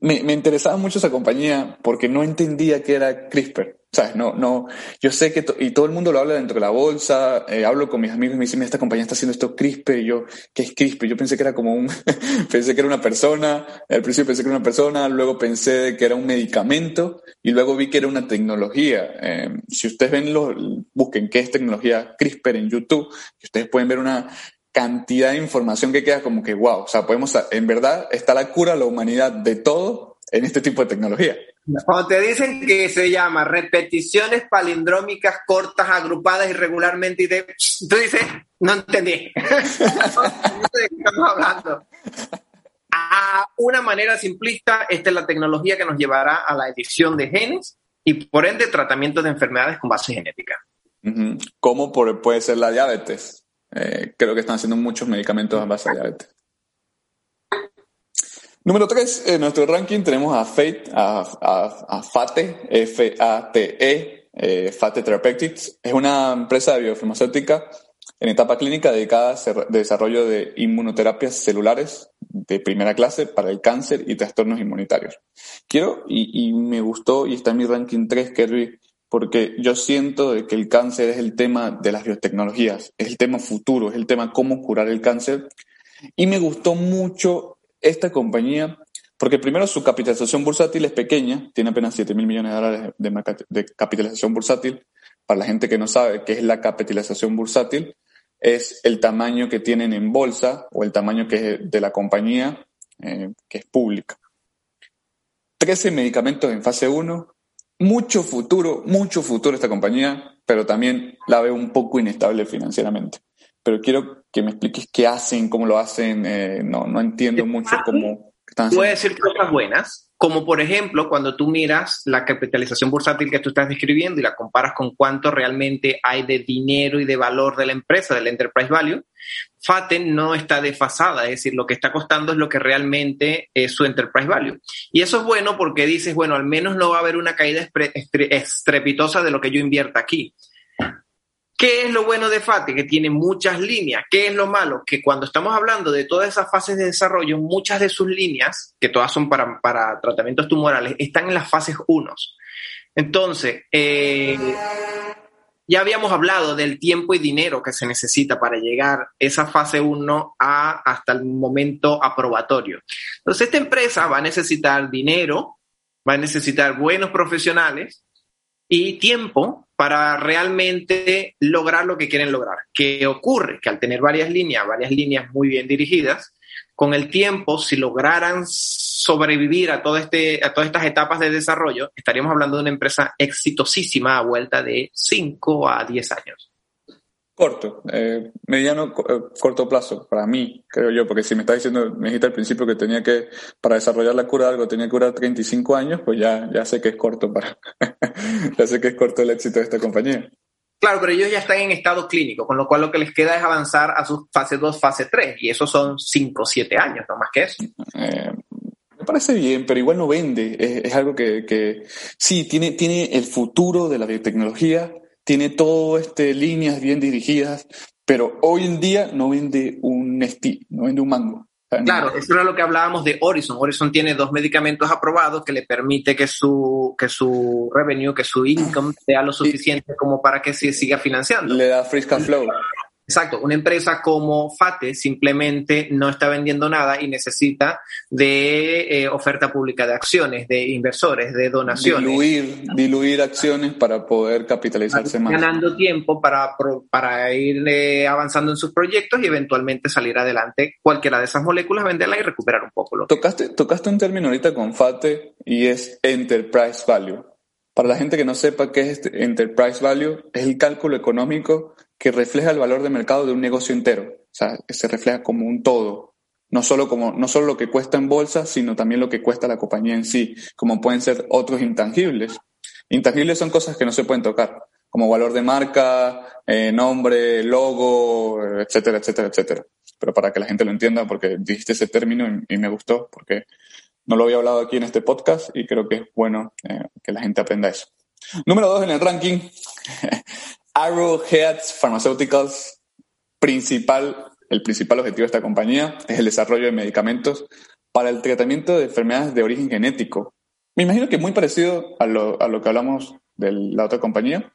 me, me, interesaba mucho esa compañía porque no entendía que era CRISPR. No, no, yo sé que, y todo el mundo lo habla dentro de la bolsa, eh, hablo con mis amigos y me dicen, esta compañía está haciendo esto CRISPR, y yo, ¿qué es CRISPR? Yo pensé que era como un, pensé que era una persona, al principio pensé que era una persona, luego pensé que era un medicamento, y luego vi que era una tecnología. Eh, si ustedes ven, los, busquen qué es tecnología CRISPR en YouTube, ustedes pueden ver una cantidad de información que queda como que, wow, o sea, podemos, en verdad, está la cura a la humanidad de todo en este tipo de tecnología. Cuando te dicen que se llama repeticiones palindrómicas cortas, agrupadas irregularmente, y te, tú dices, no entendí. no sé de qué estamos hablando. A una manera simplista, esta es la tecnología que nos llevará a la edición de genes y por ende tratamiento de enfermedades con base genética. ¿Cómo puede ser la diabetes? Eh, creo que están haciendo muchos medicamentos a base de diabetes. Número 3, en nuestro ranking tenemos a Fate, a, FATE, F-A-T-E, eh, FATE Therapeutics. Es una empresa de biofarmacéutica en etapa clínica dedicada al desarrollo de inmunoterapias celulares de primera clase para el cáncer y trastornos inmunitarios. Quiero, y, y me gustó, y está en mi ranking 3, Kerry, porque yo siento de que el cáncer es el tema de las biotecnologías, es el tema futuro, es el tema cómo curar el cáncer. Y me gustó mucho esta compañía, porque primero su capitalización bursátil es pequeña, tiene apenas 7 mil millones de dólares de, capitalización bursátil. Para la gente que no sabe qué es la capitalización bursátil, es el tamaño que tienen en bolsa o el tamaño que de la compañía eh, que es pública. 13 medicamentos en fase 1, mucho futuro, mucho futuro esta compañía, pero también la veo un poco inestable financieramente. Pero quiero que me expliques qué hacen, cómo lo hacen, eh, no, no entiendo mucho cómo están haciendo. Voy a decir cosas buenas, como por ejemplo cuando tú miras la capitalización bursátil que tú estás describiendo y la comparas con cuánto realmente hay de dinero y de valor de la empresa, del enterprise value, FATEN no está desfasada, es decir, lo que está costando es lo que realmente es su enterprise value. Y eso es bueno porque dices, bueno, al menos no va a haber una caída estrepitosa de lo que yo invierta aquí. ¿Qué es lo bueno de FATE? Que tiene muchas líneas. ¿Qué es lo malo? Que cuando estamos hablando de todas esas fases de desarrollo, muchas de sus líneas, que todas son para, tratamientos tumorales, están en las fases 1. Entonces, eh, ya habíamos hablado del tiempo y dinero que se necesita para llegar esa fase 1 a hasta el momento aprobatorio. Entonces, esta empresa va a necesitar dinero, va a necesitar buenos profesionales y tiempo para realmente lograr lo que quieren lograr. ¿Qué ocurre? Que al tener varias líneas, varias líneas muy bien dirigidas, con el tiempo, si lograran sobrevivir a, todo este, a todas estas etapas de desarrollo, estaríamos hablando de una empresa exitosísima a vuelta de 5 a 10 años. Corto, eh, mediano, eh, corto plazo, para mí, creo yo, porque si me estás diciendo, me dijiste al principio que tenía que, para desarrollar la cura de algo, tenía que durar 35 años, pues ya, ya sé que es corto para, ya sé que es corto el éxito de esta compañía. Claro, pero ellos ya están en estado clínico, con lo cual lo que les queda es avanzar a sus fase 2, fase 3, y eso son 5 o 7 años, no más que eso. Eh, me parece bien, pero igual no vende. Es, algo que, que, sí, tiene, tiene el futuro de la biotecnología, tiene todo este líneas bien dirigidas, pero hoy en día no vende un Nesti, no vende un mango. Claro, eso era lo que hablábamos de Horizon. Horizon tiene dos medicamentos aprobados que le permite que su, que su revenue, que su income sea lo suficiente como para que se siga financiando. Le da free flow. Exacto, una empresa como FATE simplemente no está vendiendo nada y necesita de eh, oferta pública de acciones, de inversores, de donaciones. Diluir, diluir acciones para poder capitalizarse más. Ganando tiempo para, para ir eh, avanzando en sus proyectos y eventualmente salir adelante cualquiera de esas moléculas, venderla y recuperar un poco. Lo tocaste, tocaste un término ahorita con FATE y es Enterprise Value. Para la gente que no sepa qué es este Enterprise Value, es el cálculo económico que refleja el valor de mercado de un negocio entero. O sea, que se refleja como un todo. No solo, como, no solo lo que cuesta en bolsa, sino también lo que cuesta la compañía en sí, como pueden ser otros intangibles. Intangibles son cosas que no se pueden tocar, como valor de marca, eh, nombre, logo, etcétera, etcétera, etcétera. Pero para que la gente lo entienda, porque dijiste ese término y, me gustó, porque no lo había hablado aquí en este podcast y creo que es bueno eh, que la gente aprenda eso. Número dos en el ranking, Arrowhead Pharmaceuticals, principal, el principal objetivo de esta compañía es el desarrollo de medicamentos para el tratamiento de enfermedades de origen genético. Me imagino que muy parecido a lo, a lo que hablamos de la otra compañía,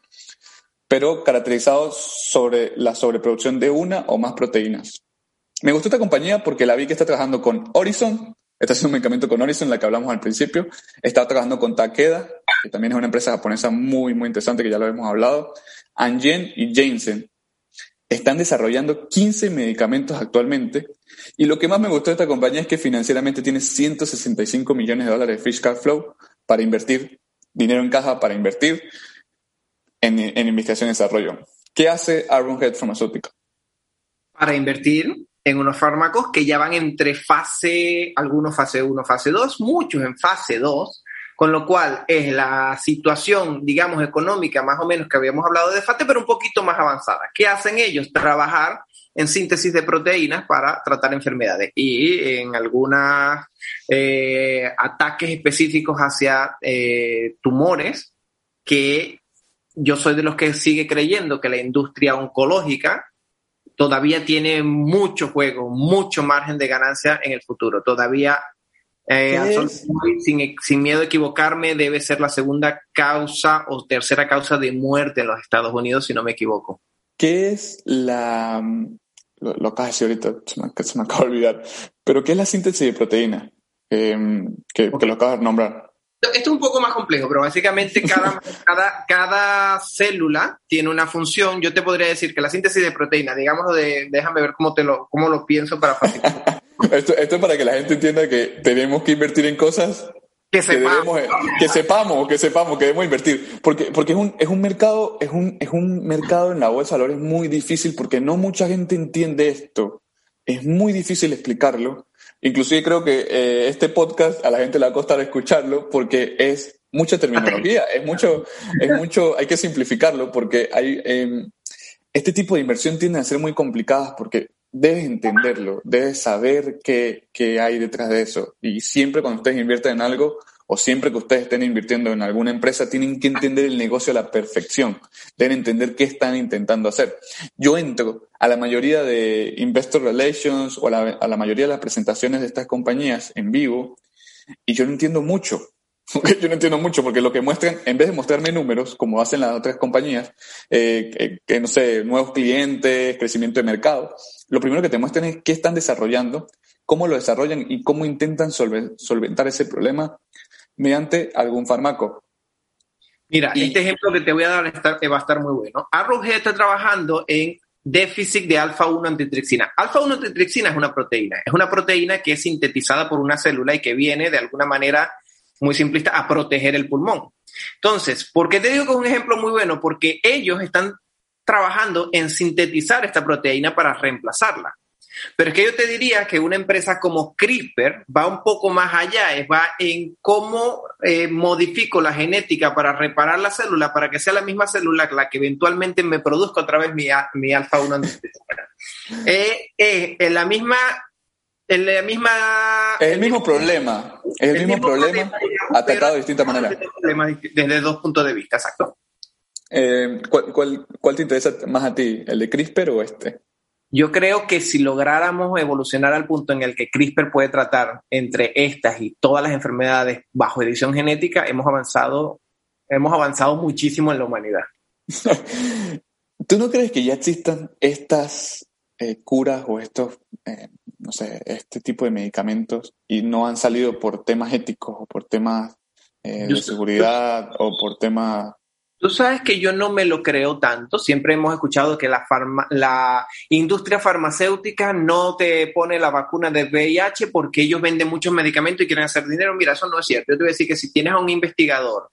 pero caracterizado sobre la sobreproducción de una o más proteínas. Me gustó esta compañía porque la vi que está trabajando con Horizon, está haciendo un medicamento con Horizon, la que hablamos al principio, está trabajando con Takeda, que también es una empresa japonesa muy, muy interesante que ya lo hemos hablado, Angen y Janssen están desarrollando 15 medicamentos actualmente y lo que más me gustó de esta compañía es que financieramente tiene 165 millones de dólares de free cash flow para invertir, dinero en caja para invertir en, investigación y desarrollo. ¿Qué hace Head Pharmaceutical? Para invertir en unos fármacos que ya van entre fase, algunos fase 1, fase 2, muchos en fase 2, con lo cual es la situación, digamos, económica más o menos que habíamos hablado de FATE, pero un poquito más avanzada. ¿Qué hacen ellos? Trabajar en síntesis de proteínas para tratar enfermedades y en algunos eh, ataques específicos hacia eh, tumores que yo soy de los que sigue creyendo que la industria oncológica todavía tiene mucho juego, mucho margen de ganancia en el futuro. Todavía eh, sin, miedo a equivocarme, debe ser la segunda causa o tercera causa de muerte en los Estados Unidos, si no me equivoco. ¿Qué es la... Lo, lo decir ahorita, se me, se me, acaba de olvidar. Pero ¿qué es la síntesis de proteína? Em, que, lo acabas de nombrar. Esto es un poco más complejo, pero básicamente cada, cada, cada célula tiene una función. Yo te podría decir que la síntesis de proteína, digámoslo de, déjame ver cómo, te lo, cómo lo pienso para facilitar. esto, esto es para que la gente entienda que tenemos que invertir en cosas que sepamos. Que, sepamos, que sepamos, que debemos invertir. Porque, porque es, un, es un mercado, es un, es un mercado en la bolsa de valores muy difícil porque no mucha gente entiende esto. Es muy difícil explicarlo. Inclusive creo que eh, este podcast a la gente le va a costar escucharlo porque es mucha terminología, es mucho, es mucho, hay que simplificarlo porque hay, em, este tipo de inversión tiende a ser muy complicadas porque debes entenderlo, debes saber qué, qué, hay detrás de eso. Y siempre cuando ustedes invierten en algo, o siempre que ustedes estén invirtiendo en alguna empresa, tienen que entender el negocio a la perfección, deben entender qué están intentando hacer. Yo entro a la mayoría de Investor Relations o a la, mayoría de las presentaciones de estas compañías en vivo y yo no entiendo mucho. yo no entiendo mucho porque lo que muestran, en vez de mostrarme números, como hacen las otras compañías, eh, que, no sé, nuevos clientes, crecimiento de mercado, lo primero que te muestran es qué están desarrollando, cómo lo desarrollan y cómo intentan solventar ese problema mediante algún fármaco. Mira, este ejemplo que te voy a dar va a estar muy bueno. Arrowhead está trabajando en déficit de alfa-1 antitrixina. Alfa-1 antitrixina es una proteína. Es una proteína que es sintetizada por una célula y que viene de alguna manera muy simplista, a proteger el pulmón. Entonces, ¿por qué te digo que es un ejemplo muy bueno? Porque ellos están trabajando en sintetizar esta proteína para reemplazarla. Pero es que yo te diría que una empresa como CRISPR va un poco más allá, va en cómo eh, modifico la genética para reparar la célula para que sea la misma célula la que eventualmente me produzca otra vez mi, mi alfa-1 eh, eh, en la misma en la misma... Es el, mismo, problema, es el, mismo, problema, atacado de distinta manera. Desde dos puntos de vista, exacto. Eh, ¿cuál, cuál, te interesa más a ti, el de CRISPR o este? Yo creo que si lográramos evolucionar al punto en el que CRISPR puede tratar entre estas y todas las enfermedades bajo edición genética, hemos avanzado, hemos avanzado muchísimo en la humanidad. ¿Tú no crees que ya existan estas eh, curas o estos eh, no sé, este tipo de medicamentos y no han salido por temas éticos o por temas eh, de seguridad o por temas... Tú sabes que yo no me lo creo tanto. Siempre hemos escuchado que la, la industria farmacéutica no te pone la vacuna de VIH porque ellos venden muchos medicamentos y quieren hacer dinero. Mira, eso no es cierto. Yo te voy a decir que si tienes a un investigador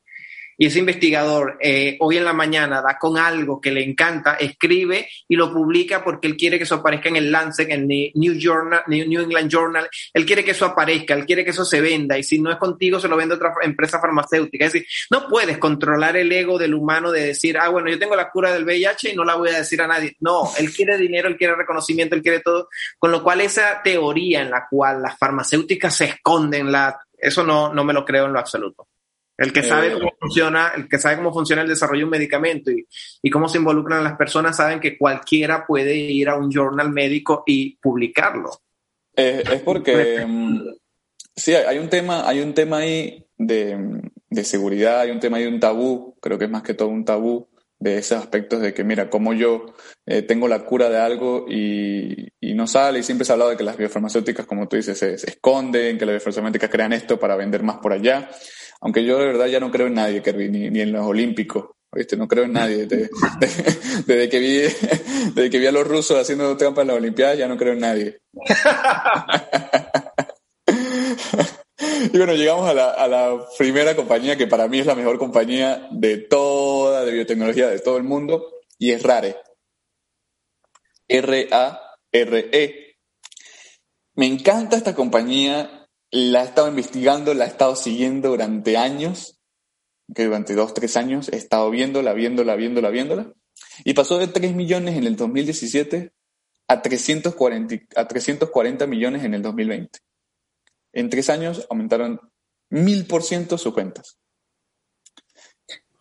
y ese investigador eh, hoy en la mañana da con algo que le encanta, escribe y lo publica porque él quiere que eso aparezca en el Lancet, en el New, Journal, New England Journal, él quiere que eso aparezca, él quiere que eso se venda y si no es contigo se lo vende otra empresa farmacéutica. Es decir, no puedes controlar el ego del humano de decir, ah, bueno, yo tengo la cura del VIH y no la voy a decir a nadie. No, él quiere dinero, él quiere reconocimiento, él quiere todo. Con lo cual esa teoría en la cual las farmacéuticas se esconden, la, eso no, no me lo creo en lo absoluto. El que sabe eh, cómo funciona, el que sabe cómo funciona el desarrollo de un medicamento y, cómo se involucran las personas saben que cualquiera puede ir a un journal médico y publicarlo. Eh, es porque mm, sí, hay un tema, hay un tema ahí de, seguridad, hay un tema ahí de un tabú, creo que es más que todo un tabú de esos aspectos de que, mira, como yo eh, tengo la cura de algo y, no sale, y siempre se ha hablado de que las biofarmacéuticas, como tú dices, se, se esconden, que las biofarmacéuticas crean esto para vender más por allá. Aunque yo de verdad ya no creo en nadie, Kerry, ni, en los olímpicos. ¿viste? No creo en nadie. Desde, que vi, desde que vi a los rusos haciendo trampa en las Olimpiadas, ya no creo en nadie. y bueno, llegamos a la, a la primera compañía que para mí es la mejor compañía de toda de biotecnología de todo el mundo y es RARE. R-A-R-E. Me encanta esta compañía la he estado investigando, la he estado siguiendo durante años, que durante dos, tres años he estado viéndola, viéndola, viéndola, viéndola. Y pasó de 3 millones en el 2017 a 340, a 340 millones en el 2020. En tres años aumentaron mil por ciento sus cuentas.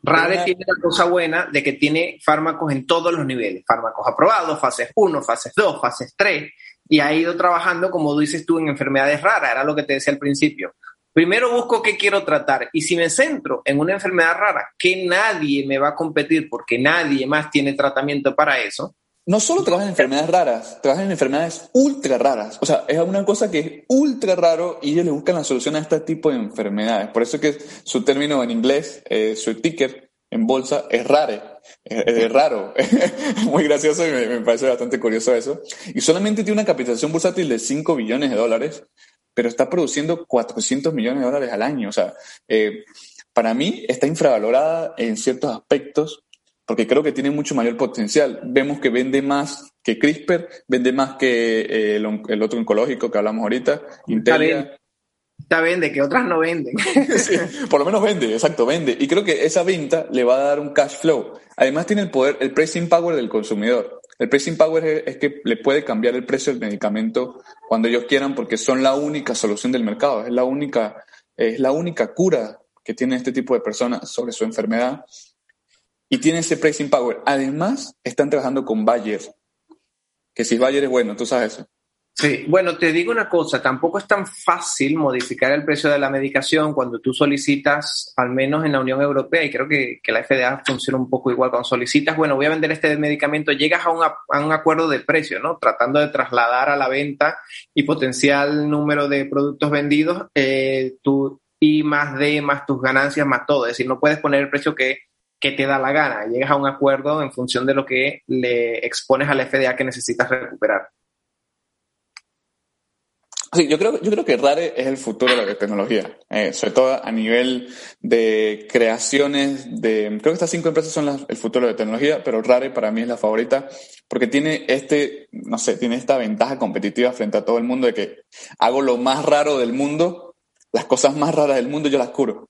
Rare tiene la cosa buena de que tiene fármacos en todos los niveles, fármacos aprobados, fases 1, fases 2, fases 3, y ha ido trabajando, como dices tú, en enfermedades raras, era lo que te decía al principio. Primero busco qué quiero tratar y si me centro en una enfermedad rara que nadie me va a competir porque nadie más tiene tratamiento para eso, no solo trabajan en enfermedades raras, trabajan en enfermedades ultra raras. O sea, es una cosa que es ultra raro y ellos le buscan la solución a este tipo de enfermedades. Por eso es que su término en inglés, eh, su ticker en bolsa es rare, es, raro. Muy gracioso y me, parece bastante curioso eso. Y solamente tiene una capitalización bursátil de 5 billones de dólares, pero está produciendo 400 millones de dólares al año. O sea, eh, para mí está infravalorada en ciertos aspectos porque creo que tiene mucho mayor potencial. Vemos que vende más que CRISPR, vende más que eh, el, otro oncológico que hablamos ahorita, Intelia. Está vende, que otras no venden. por lo menos vende, exacto, vende. Y creo que esa venta le va a dar un cash flow. Además tiene el poder, el pricing power del consumidor. El pricing power es, que le puede cambiar el precio del medicamento cuando ellos quieran porque son la única solución del mercado. Es la única, es la única cura que tiene este tipo de personas sobre su enfermedad y tiene ese pricing power. Además, están trabajando con Bayer, que si Bayer es bueno, tú sabes eso. Sí, bueno, te digo una cosa, tampoco es tan fácil modificar el precio de la medicación cuando tú solicitas, al menos en la Unión Europea, y creo que, la FDA funciona un poco igual, cuando solicitas, bueno, voy a vender este medicamento, llegas a un, a un acuerdo de precio, ¿no? Tratando de trasladar a la venta y potencial número de productos vendidos, eh, tu I más D más tus ganancias más todo, es decir, no puedes poner el precio que que te da la gana. Llegas a un acuerdo en función de lo que le expones al FDA que necesitas recuperar. Sí, yo creo, yo creo que RARE es el futuro de la tecnología, eh, sobre todo a nivel de creaciones de... Creo que estas cinco empresas son el futuro de la tecnología, pero RARE para mí es la favorita porque tiene este, no sé, tiene esta ventaja competitiva frente a todo el mundo de que hago lo más raro del mundo, las cosas más raras del mundo yo las curo.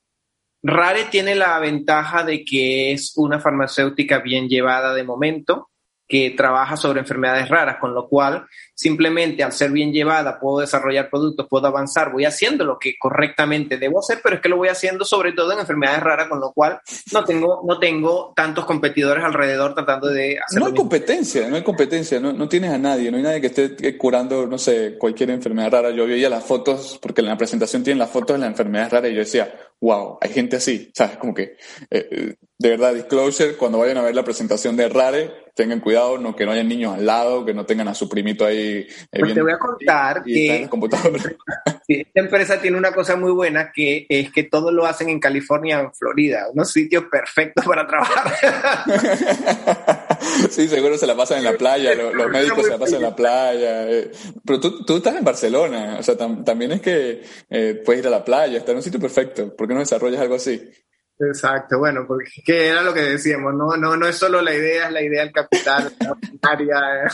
Rare tiene la ventaja de que es una farmacéutica bien llevada de momento, que trabaja sobre enfermedades raras, con lo cual simplemente al ser bien llevada puedo desarrollar productos, puedo avanzar, voy haciendo lo que correctamente debo hacer, pero es que lo voy haciendo sobre todo en enfermedades raras, con lo cual no tengo, no tengo tantos competidores alrededor tratando de hacer. No hay competencia, no hay competencia, no, no, tienes a nadie, no hay nadie que esté curando, no sé, cualquier enfermedad rara. Yo veía las fotos, porque en la presentación tienen las fotos de las enfermedades raras y yo decía, wow, hay gente así, ¿sabes? Como que, eh, eh, de verdad, disclosure, cuando vayan a ver la presentación de Rare, tengan cuidado, no, que no haya niños al lado, que no tengan a su primito ahí. Eh, pues te voy a contar que esta empresa tiene una cosa muy buena que es que todo lo hacen en California, en Florida, unos sitios perfectos para trabajar. sí, seguro se la pasan en la playa, los, médicos se la pasan en la playa. Eh. Pero tú, tú estás en Barcelona, o sea, también es que eh, puedes ir a la playa, estar en un sitio perfecto. ¿Por qué no desarrollas algo así? Exacto, bueno, porque que era lo que decíamos, no, no, no es solo la idea, es la idea del capital, la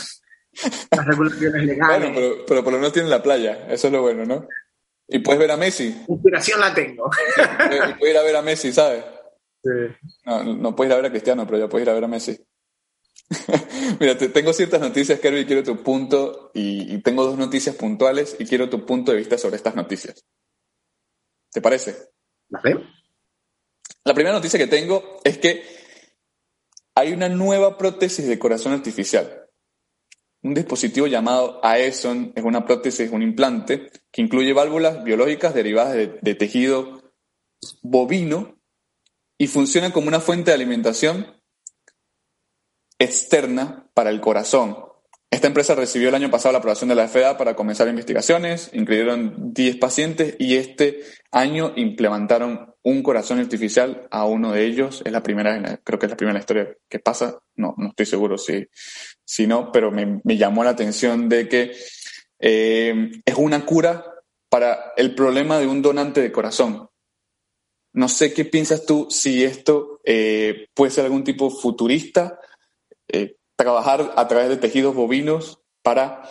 las regulaciones legales. Bueno, pero, pero por lo menos tienen la playa, eso es lo bueno, ¿no? Y puedes ver a Messi. Inspiración la tengo. Y puedes ir a ver a Messi, ¿sabes? Sí. No, no puedes ir a ver a Cristiano, pero ya puedes ir a ver a Messi. Mira, te, tengo ciertas noticias, Kerry, y quiero tu punto, y, y, tengo dos noticias puntuales y quiero tu punto de vista sobre estas noticias. ¿Te parece? Vale. La primera noticia que tengo es que hay una nueva prótesis de corazón artificial. Un dispositivo llamado AESON es una prótesis, un implante que incluye válvulas biológicas derivadas de, tejido bovino y funciona como una fuente de alimentación externa para el corazón. Esta empresa recibió el año pasado la aprobación de la FDA para comenzar investigaciones, incluyeron 10 pacientes y este año implementaron un corazón artificial a uno de ellos. Es la primera, creo que es la primera historia que pasa. No, no estoy seguro si, si no, pero me, llamó la atención de que eh, es una cura para el problema de un donante de corazón. No sé qué piensas tú si esto eh, puede ser algún tipo futurista, eh, trabajar a través de tejidos bovinos para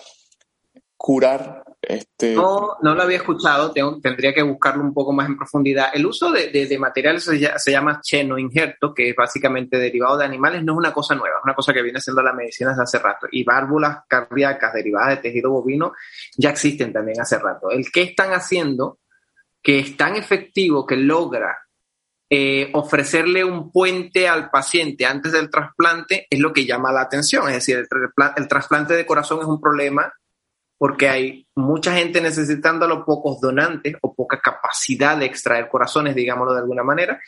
curar este... No, no lo había escuchado, tendría que buscarlo un poco más en profundidad. El uso de, materiales se, llama cheno injerto, que es básicamente derivado de animales, no es una cosa nueva, es una cosa que viene siendo la medicina desde hace rato. Y válvulas cardíacas derivadas de tejido bovino ya existen también hace rato. El que están haciendo, que es tan efectivo que logra eh, ofrecerle un puente al paciente antes del trasplante, es lo que llama la atención. Es decir, el trasplante de corazón es un problema porque hay mucha gente necesitándolo, pocos donantes o poca capacidad de extraer corazones, digámoslo de alguna manera,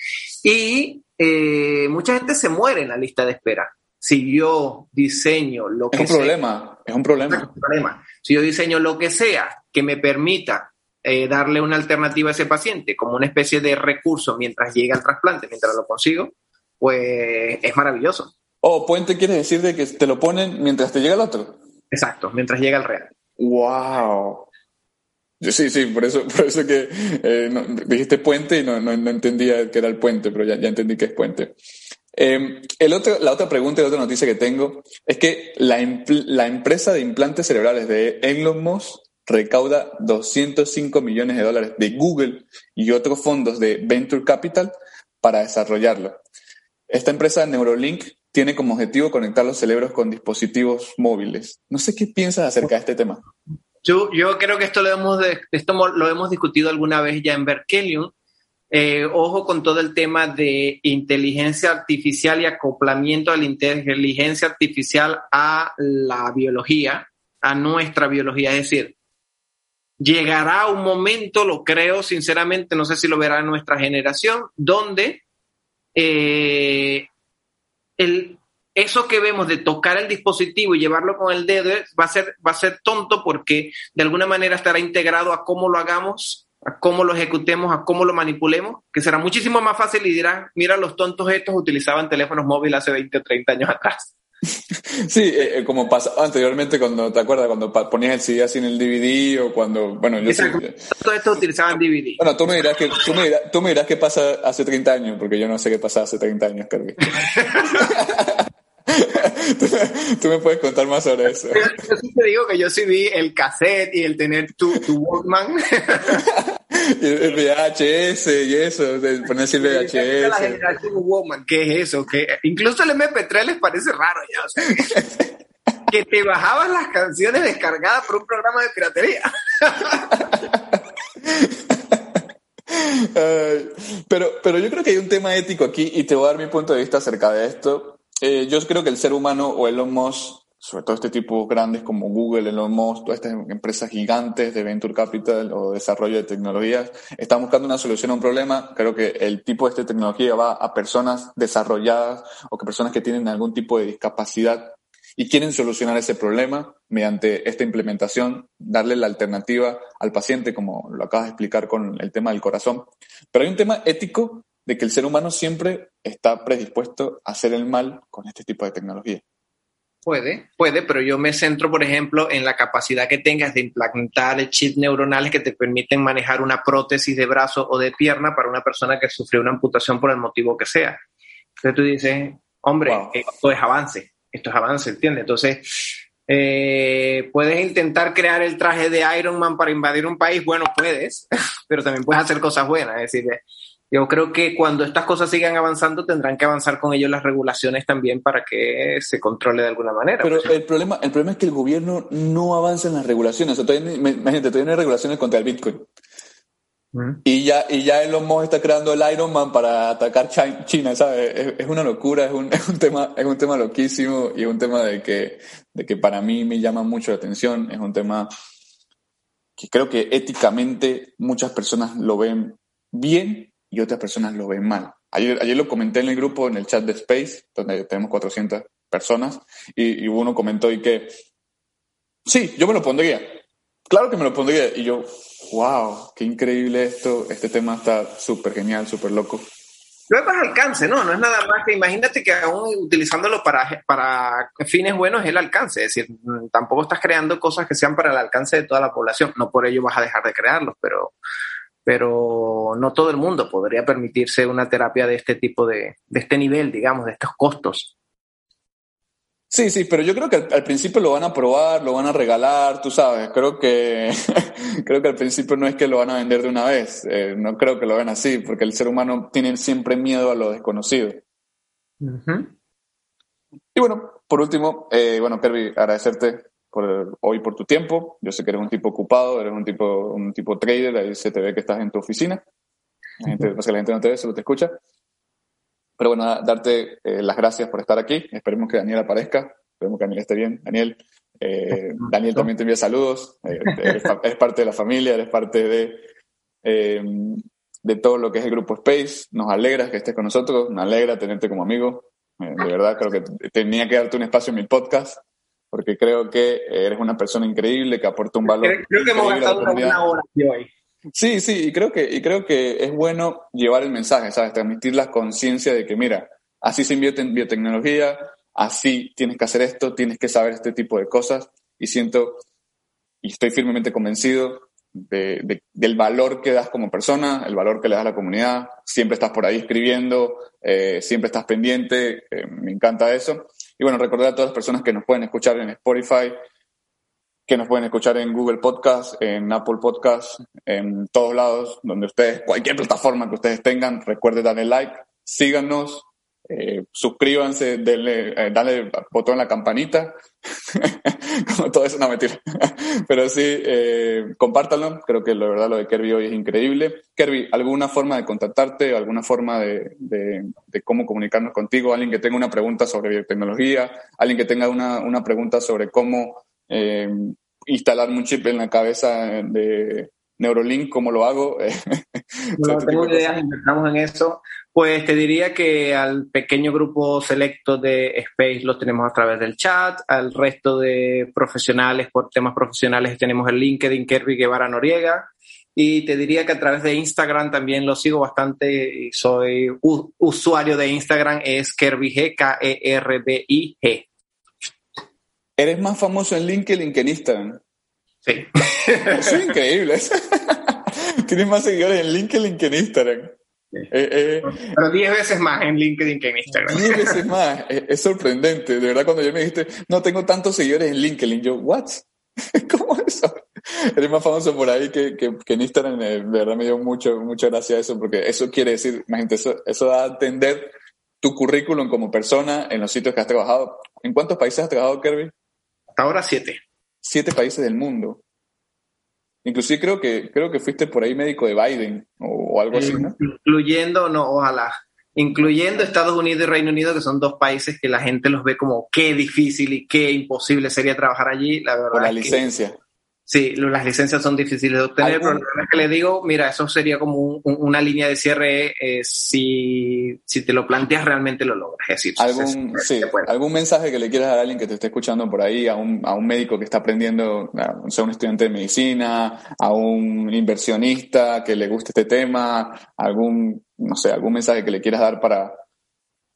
y eh, mucha gente se muere en la lista de espera. si yo diseño lo que es un problema, es un problema. Es un problema. Si yo diseño lo que sea que me permita eh, darle una alternativa a ese paciente como una especie de recurso mientras llega el trasplante, mientras lo consigo, pues es maravilloso. Oh, puente quiere decir de que te lo ponen mientras te llega el otro. Exacto, mientras llega el real. Wow. Sí, sí, por eso, por eso que eh, dijiste puente y no, entendía que era el puente, pero ya, entendí que es puente. Otro, la otra pregunta y la otra noticia que tengo es que la, la empresa de implantes cerebrales de Elon Musk recauda 205 millones de dólares de Google y otros fondos de Venture Capital para desarrollarlo. Esta empresa Neurolink tiene como objetivo conectar los cerebros con dispositivos móviles. No sé qué piensas acerca de este tema. Yo, creo que esto lo hemos, esto lo hemos discutido alguna vez ya en Berkelium. Eh, ojo con todo el tema de inteligencia artificial y acoplamiento de la inteligencia artificial a la biología, a nuestra biología. Es decir, llegará un momento, lo creo sinceramente, no sé si lo verá nuestra generación, donde eh, el, eso que vemos de tocar el dispositivo y llevarlo con el dedo va a ser, va a ser tonto porque de alguna manera estará integrado a cómo lo hagamos, a cómo lo ejecutemos, a cómo lo manipulemos, que será muchísimo más fácil y dirán, mira, los tontos estos utilizaban teléfonos móviles hace 20 o 30 años atrás. Sí, eh, eh, como pasaba anteriormente cuando, ¿te acuerdas? Cuando ponías el CD así en el DVD o cuando, bueno, yo sé, Todo esto utilizaban DVD. Bueno, tú me dirás que, tú me dirás, tú me dirás qué pasa hace 30 años, porque yo no sé qué pasa hace 30 años, creo que. ¿Tú, me puedes contar más sobre eso. Yo, sí te digo que yo sí vi el cassette y el tener tu, tu Walkman. el VHS y eso, ponerse el VHS. La generación Walkman, ¿qué es eso? que Incluso el MP3 les parece raro ya, o sea, que te bajabas las canciones descargadas por un programa de piratería. pero, pero yo creo que hay un tema ético aquí y te voy a dar mi punto de vista acerca de esto eh, yo creo que el ser humano o Elon Musk, sobre todo este tipo grandes como Google, Elon Musk, todas estas empresas gigantes de Venture Capital o desarrollo de tecnologías, están buscando una solución a un problema. Creo que el tipo de esta tecnología va a personas desarrolladas o que personas que tienen algún tipo de discapacidad y quieren solucionar ese problema mediante esta implementación, darle la alternativa al paciente, como lo acabas de explicar con el tema del corazón. Pero hay un tema ético de que el ser humano siempre está predispuesto a hacer el mal con este tipo de tecnología. Puede, puede, pero yo me centro, por ejemplo, en la capacidad que tengas de implantar chips neuronales que te permiten manejar una prótesis de brazo o de pierna para una persona que sufrió una amputación por el motivo que sea. Entonces tú dices, hombre, esto es avance, esto es avance, ¿entiendes? Entonces, eh, puedes intentar crear el traje de Iron Man para invadir un país, bueno, puedes, pero también puedes hacer cosas buenas, es decir, yo creo que cuando estas cosas sigan avanzando tendrán que avanzar con ello las regulaciones también para que se controle de alguna manera. Pero el problema, el problema es que el gobierno no avanza en las regulaciones. O todavía, imagínate, todavía no hay regulaciones contra el Bitcoin. Y ya, y ya Elon Musk está creando el Iron Man para atacar China, ¿sabes? Es, una locura, es un, es un, tema, es un tema loquísimo y es un tema de que, de que para mí me llama mucho la atención. Es un tema que creo que éticamente muchas personas lo ven bien, y otras personas lo ven mal. Ayer, ayer lo comenté en el grupo, en el chat de Space, donde tenemos 400 personas, y, uno comentó y que, sí, yo me lo pondría. Claro que me lo pondría. Y yo, wow, qué increíble esto. Este tema está súper genial, súper loco. Luego es alcance, ¿no? No es nada más que imagínate que aún utilizándolo para, para fines buenos es el alcance. Es decir, tampoco estás creando cosas que sean para el alcance de toda la población. No por ello vas a dejar de crearlos, pero pero no todo el mundo podría permitirse una terapia de este tipo de, de este nivel, digamos, de estos costos. Sí, sí, pero yo creo que al, principio lo van a probar, lo van a regalar, tú sabes. Creo que creo que al principio no es que lo van a vender de una vez. Eh, no creo que lo ven así, porque el ser humano tiene siempre miedo a lo desconocido. Y bueno, por último, eh, bueno, Kirby, agradecerte por hoy por tu tiempo. Yo sé que eres un tipo ocupado, eres un tipo, un tipo trader, ahí se te ve que estás en tu oficina. La gente, la gente no te ve, solo te escucha. Pero bueno, darte eh, las gracias por estar aquí. Esperemos que Daniel aparezca. Esperemos que Daniel esté bien. Daniel, eh, Daniel también te envía saludos. Eh, eres, parte de la familia, eres parte de, de todo lo que es el grupo Space. Nos alegra que estés con nosotros, nos alegra tenerte como amigo. Eh, de verdad, creo que tenía que darte un espacio en mi podcast porque creo que eres una persona increíble que aporta un valor. Creo, que hemos gastado una hora hoy. Sí, sí, y creo que, y creo que es bueno llevar el mensaje, ¿sabes? Transmitir la conciencia de que, mira, así se invierte en biotecnología, así tienes que hacer esto, tienes que saber este tipo de cosas, y siento, y estoy firmemente convencido de, del valor que das como persona, el valor que le das a la comunidad, siempre estás por ahí escribiendo, eh, siempre estás pendiente, eh, me encanta eso. Y bueno, recordar a todas las personas que nos pueden escuchar en Spotify, que nos pueden escuchar en Google Podcast, en Apple Podcast, en todos lados, donde ustedes, cualquier plataforma que ustedes tengan, recuerden darle like, síganos, eh, suscríbanse, denle, eh, dale botón en la campanita. Como todo eso, no mentira. Pero sí, eh, compártanlo. Creo que la verdad lo de Kerby hoy es increíble. Kerby, ¿alguna forma de contactarte? ¿Alguna forma de, de, de, cómo comunicarnos contigo? ¿Alguien que tenga una pregunta sobre biotecnología? ¿Alguien que tenga una, una pregunta sobre cómo eh, instalar un chip en la cabeza de Neurolink? ¿Cómo lo hago? no tengo idea, estamos en eso. Pues te diría que al pequeño grupo selecto de Space lo tenemos a través del chat, al resto de profesionales por temas profesionales tenemos el LinkedIn Kerby Guevara Noriega y te diría que a través de Instagram también lo sigo bastante y soy usuario de Instagram es KerbyG, K-E-R-B-I-G. Eres más famoso en LinkedIn que en Instagram. Sí. es increíble. Tienes más seguidores en LinkedIn que en Instagram. Eh, eh, Pero 10 veces más en LinkedIn que en Instagram. 10 veces más. Es, sorprendente. De verdad, cuando yo me dijiste, no tengo tantos seguidores en LinkedIn, yo, ¿what? ¿Cómo eso? Eres más famoso por ahí que, que, en Instagram. Eh, de verdad me dio mucho, mucha gracia eso, porque eso quiere decir, imagínate, eso, eso da a entender tu currículum como persona en los sitios que has trabajado. ¿En cuántos países has trabajado, Kirby? Hasta ahora siete. Siete países del mundo. Inclusive creo que, creo que fuiste por ahí médico de Biden o, algo así, ¿no? Incluyendo, no, ojalá, incluyendo Estados Unidos y Reino Unido, que son dos países que la gente los ve como qué difícil y qué imposible sería trabajar allí, la verdad. Por la licencia. Sí, las licencias son difíciles de obtener, pero la que le digo, mira, eso sería como una línea de cierre eh, si, si, te lo planteas realmente lo logras. Es decir, ¿Algún, sí, ¿Algún mensaje que le quieras dar a alguien que te esté escuchando por ahí, a un, a un médico que está aprendiendo, a sea, un estudiante de medicina, a un inversionista que le guste este tema, algún, no sé, algún mensaje que le quieras dar para,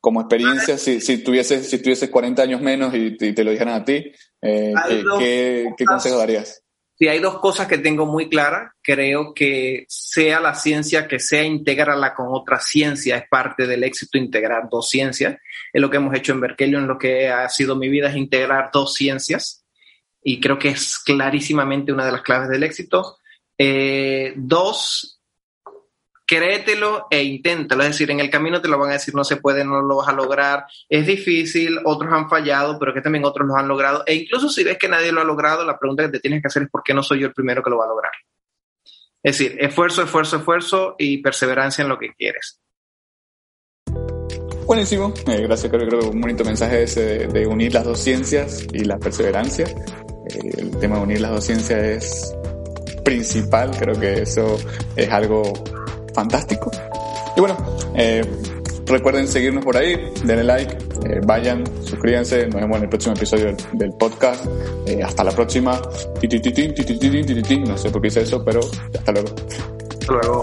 como experiencia, si, si, tuvieses, si tuvieses 40 años menos y, te lo dijeran a ti, eh, ¿qué, qué consejo darías? Si hay dos cosas que tengo muy claras. Creo que sea la ciencia que sea, integrarla con otra ciencia es parte del éxito, integrar dos ciencias. Es lo que hemos hecho en Berkeley, lo que ha sido mi vida, es integrar dos ciencias. Y creo que es clarísimamente una de las claves del éxito. Eh, dos, créetelo e inténtalo. Es decir, en el camino te lo van a decir, no se puede, no lo vas a lograr, es difícil, otros han fallado, pero que también otros lo han logrado. E incluso si ves que nadie lo ha logrado, la pregunta que te tienes que hacer es por qué no soy yo el primero que lo va a lograr. Es decir, esfuerzo, esfuerzo, esfuerzo y perseverancia en lo que quieres. Buenísimo, eh, gracias, creo, que un bonito mensaje ese de, unir las dos ciencias y la perseverancia. Eh, el tema de unir las dos ciencias es principal, creo que eso es algo fantástico. Y bueno, eh, recuerden seguirnos por ahí, denle like, eh, vayan, suscríbanse, nos vemos en el próximo episodio del, podcast. Eh, hasta la próxima. No sé por qué hice eso, pero hasta luego. Hasta luego.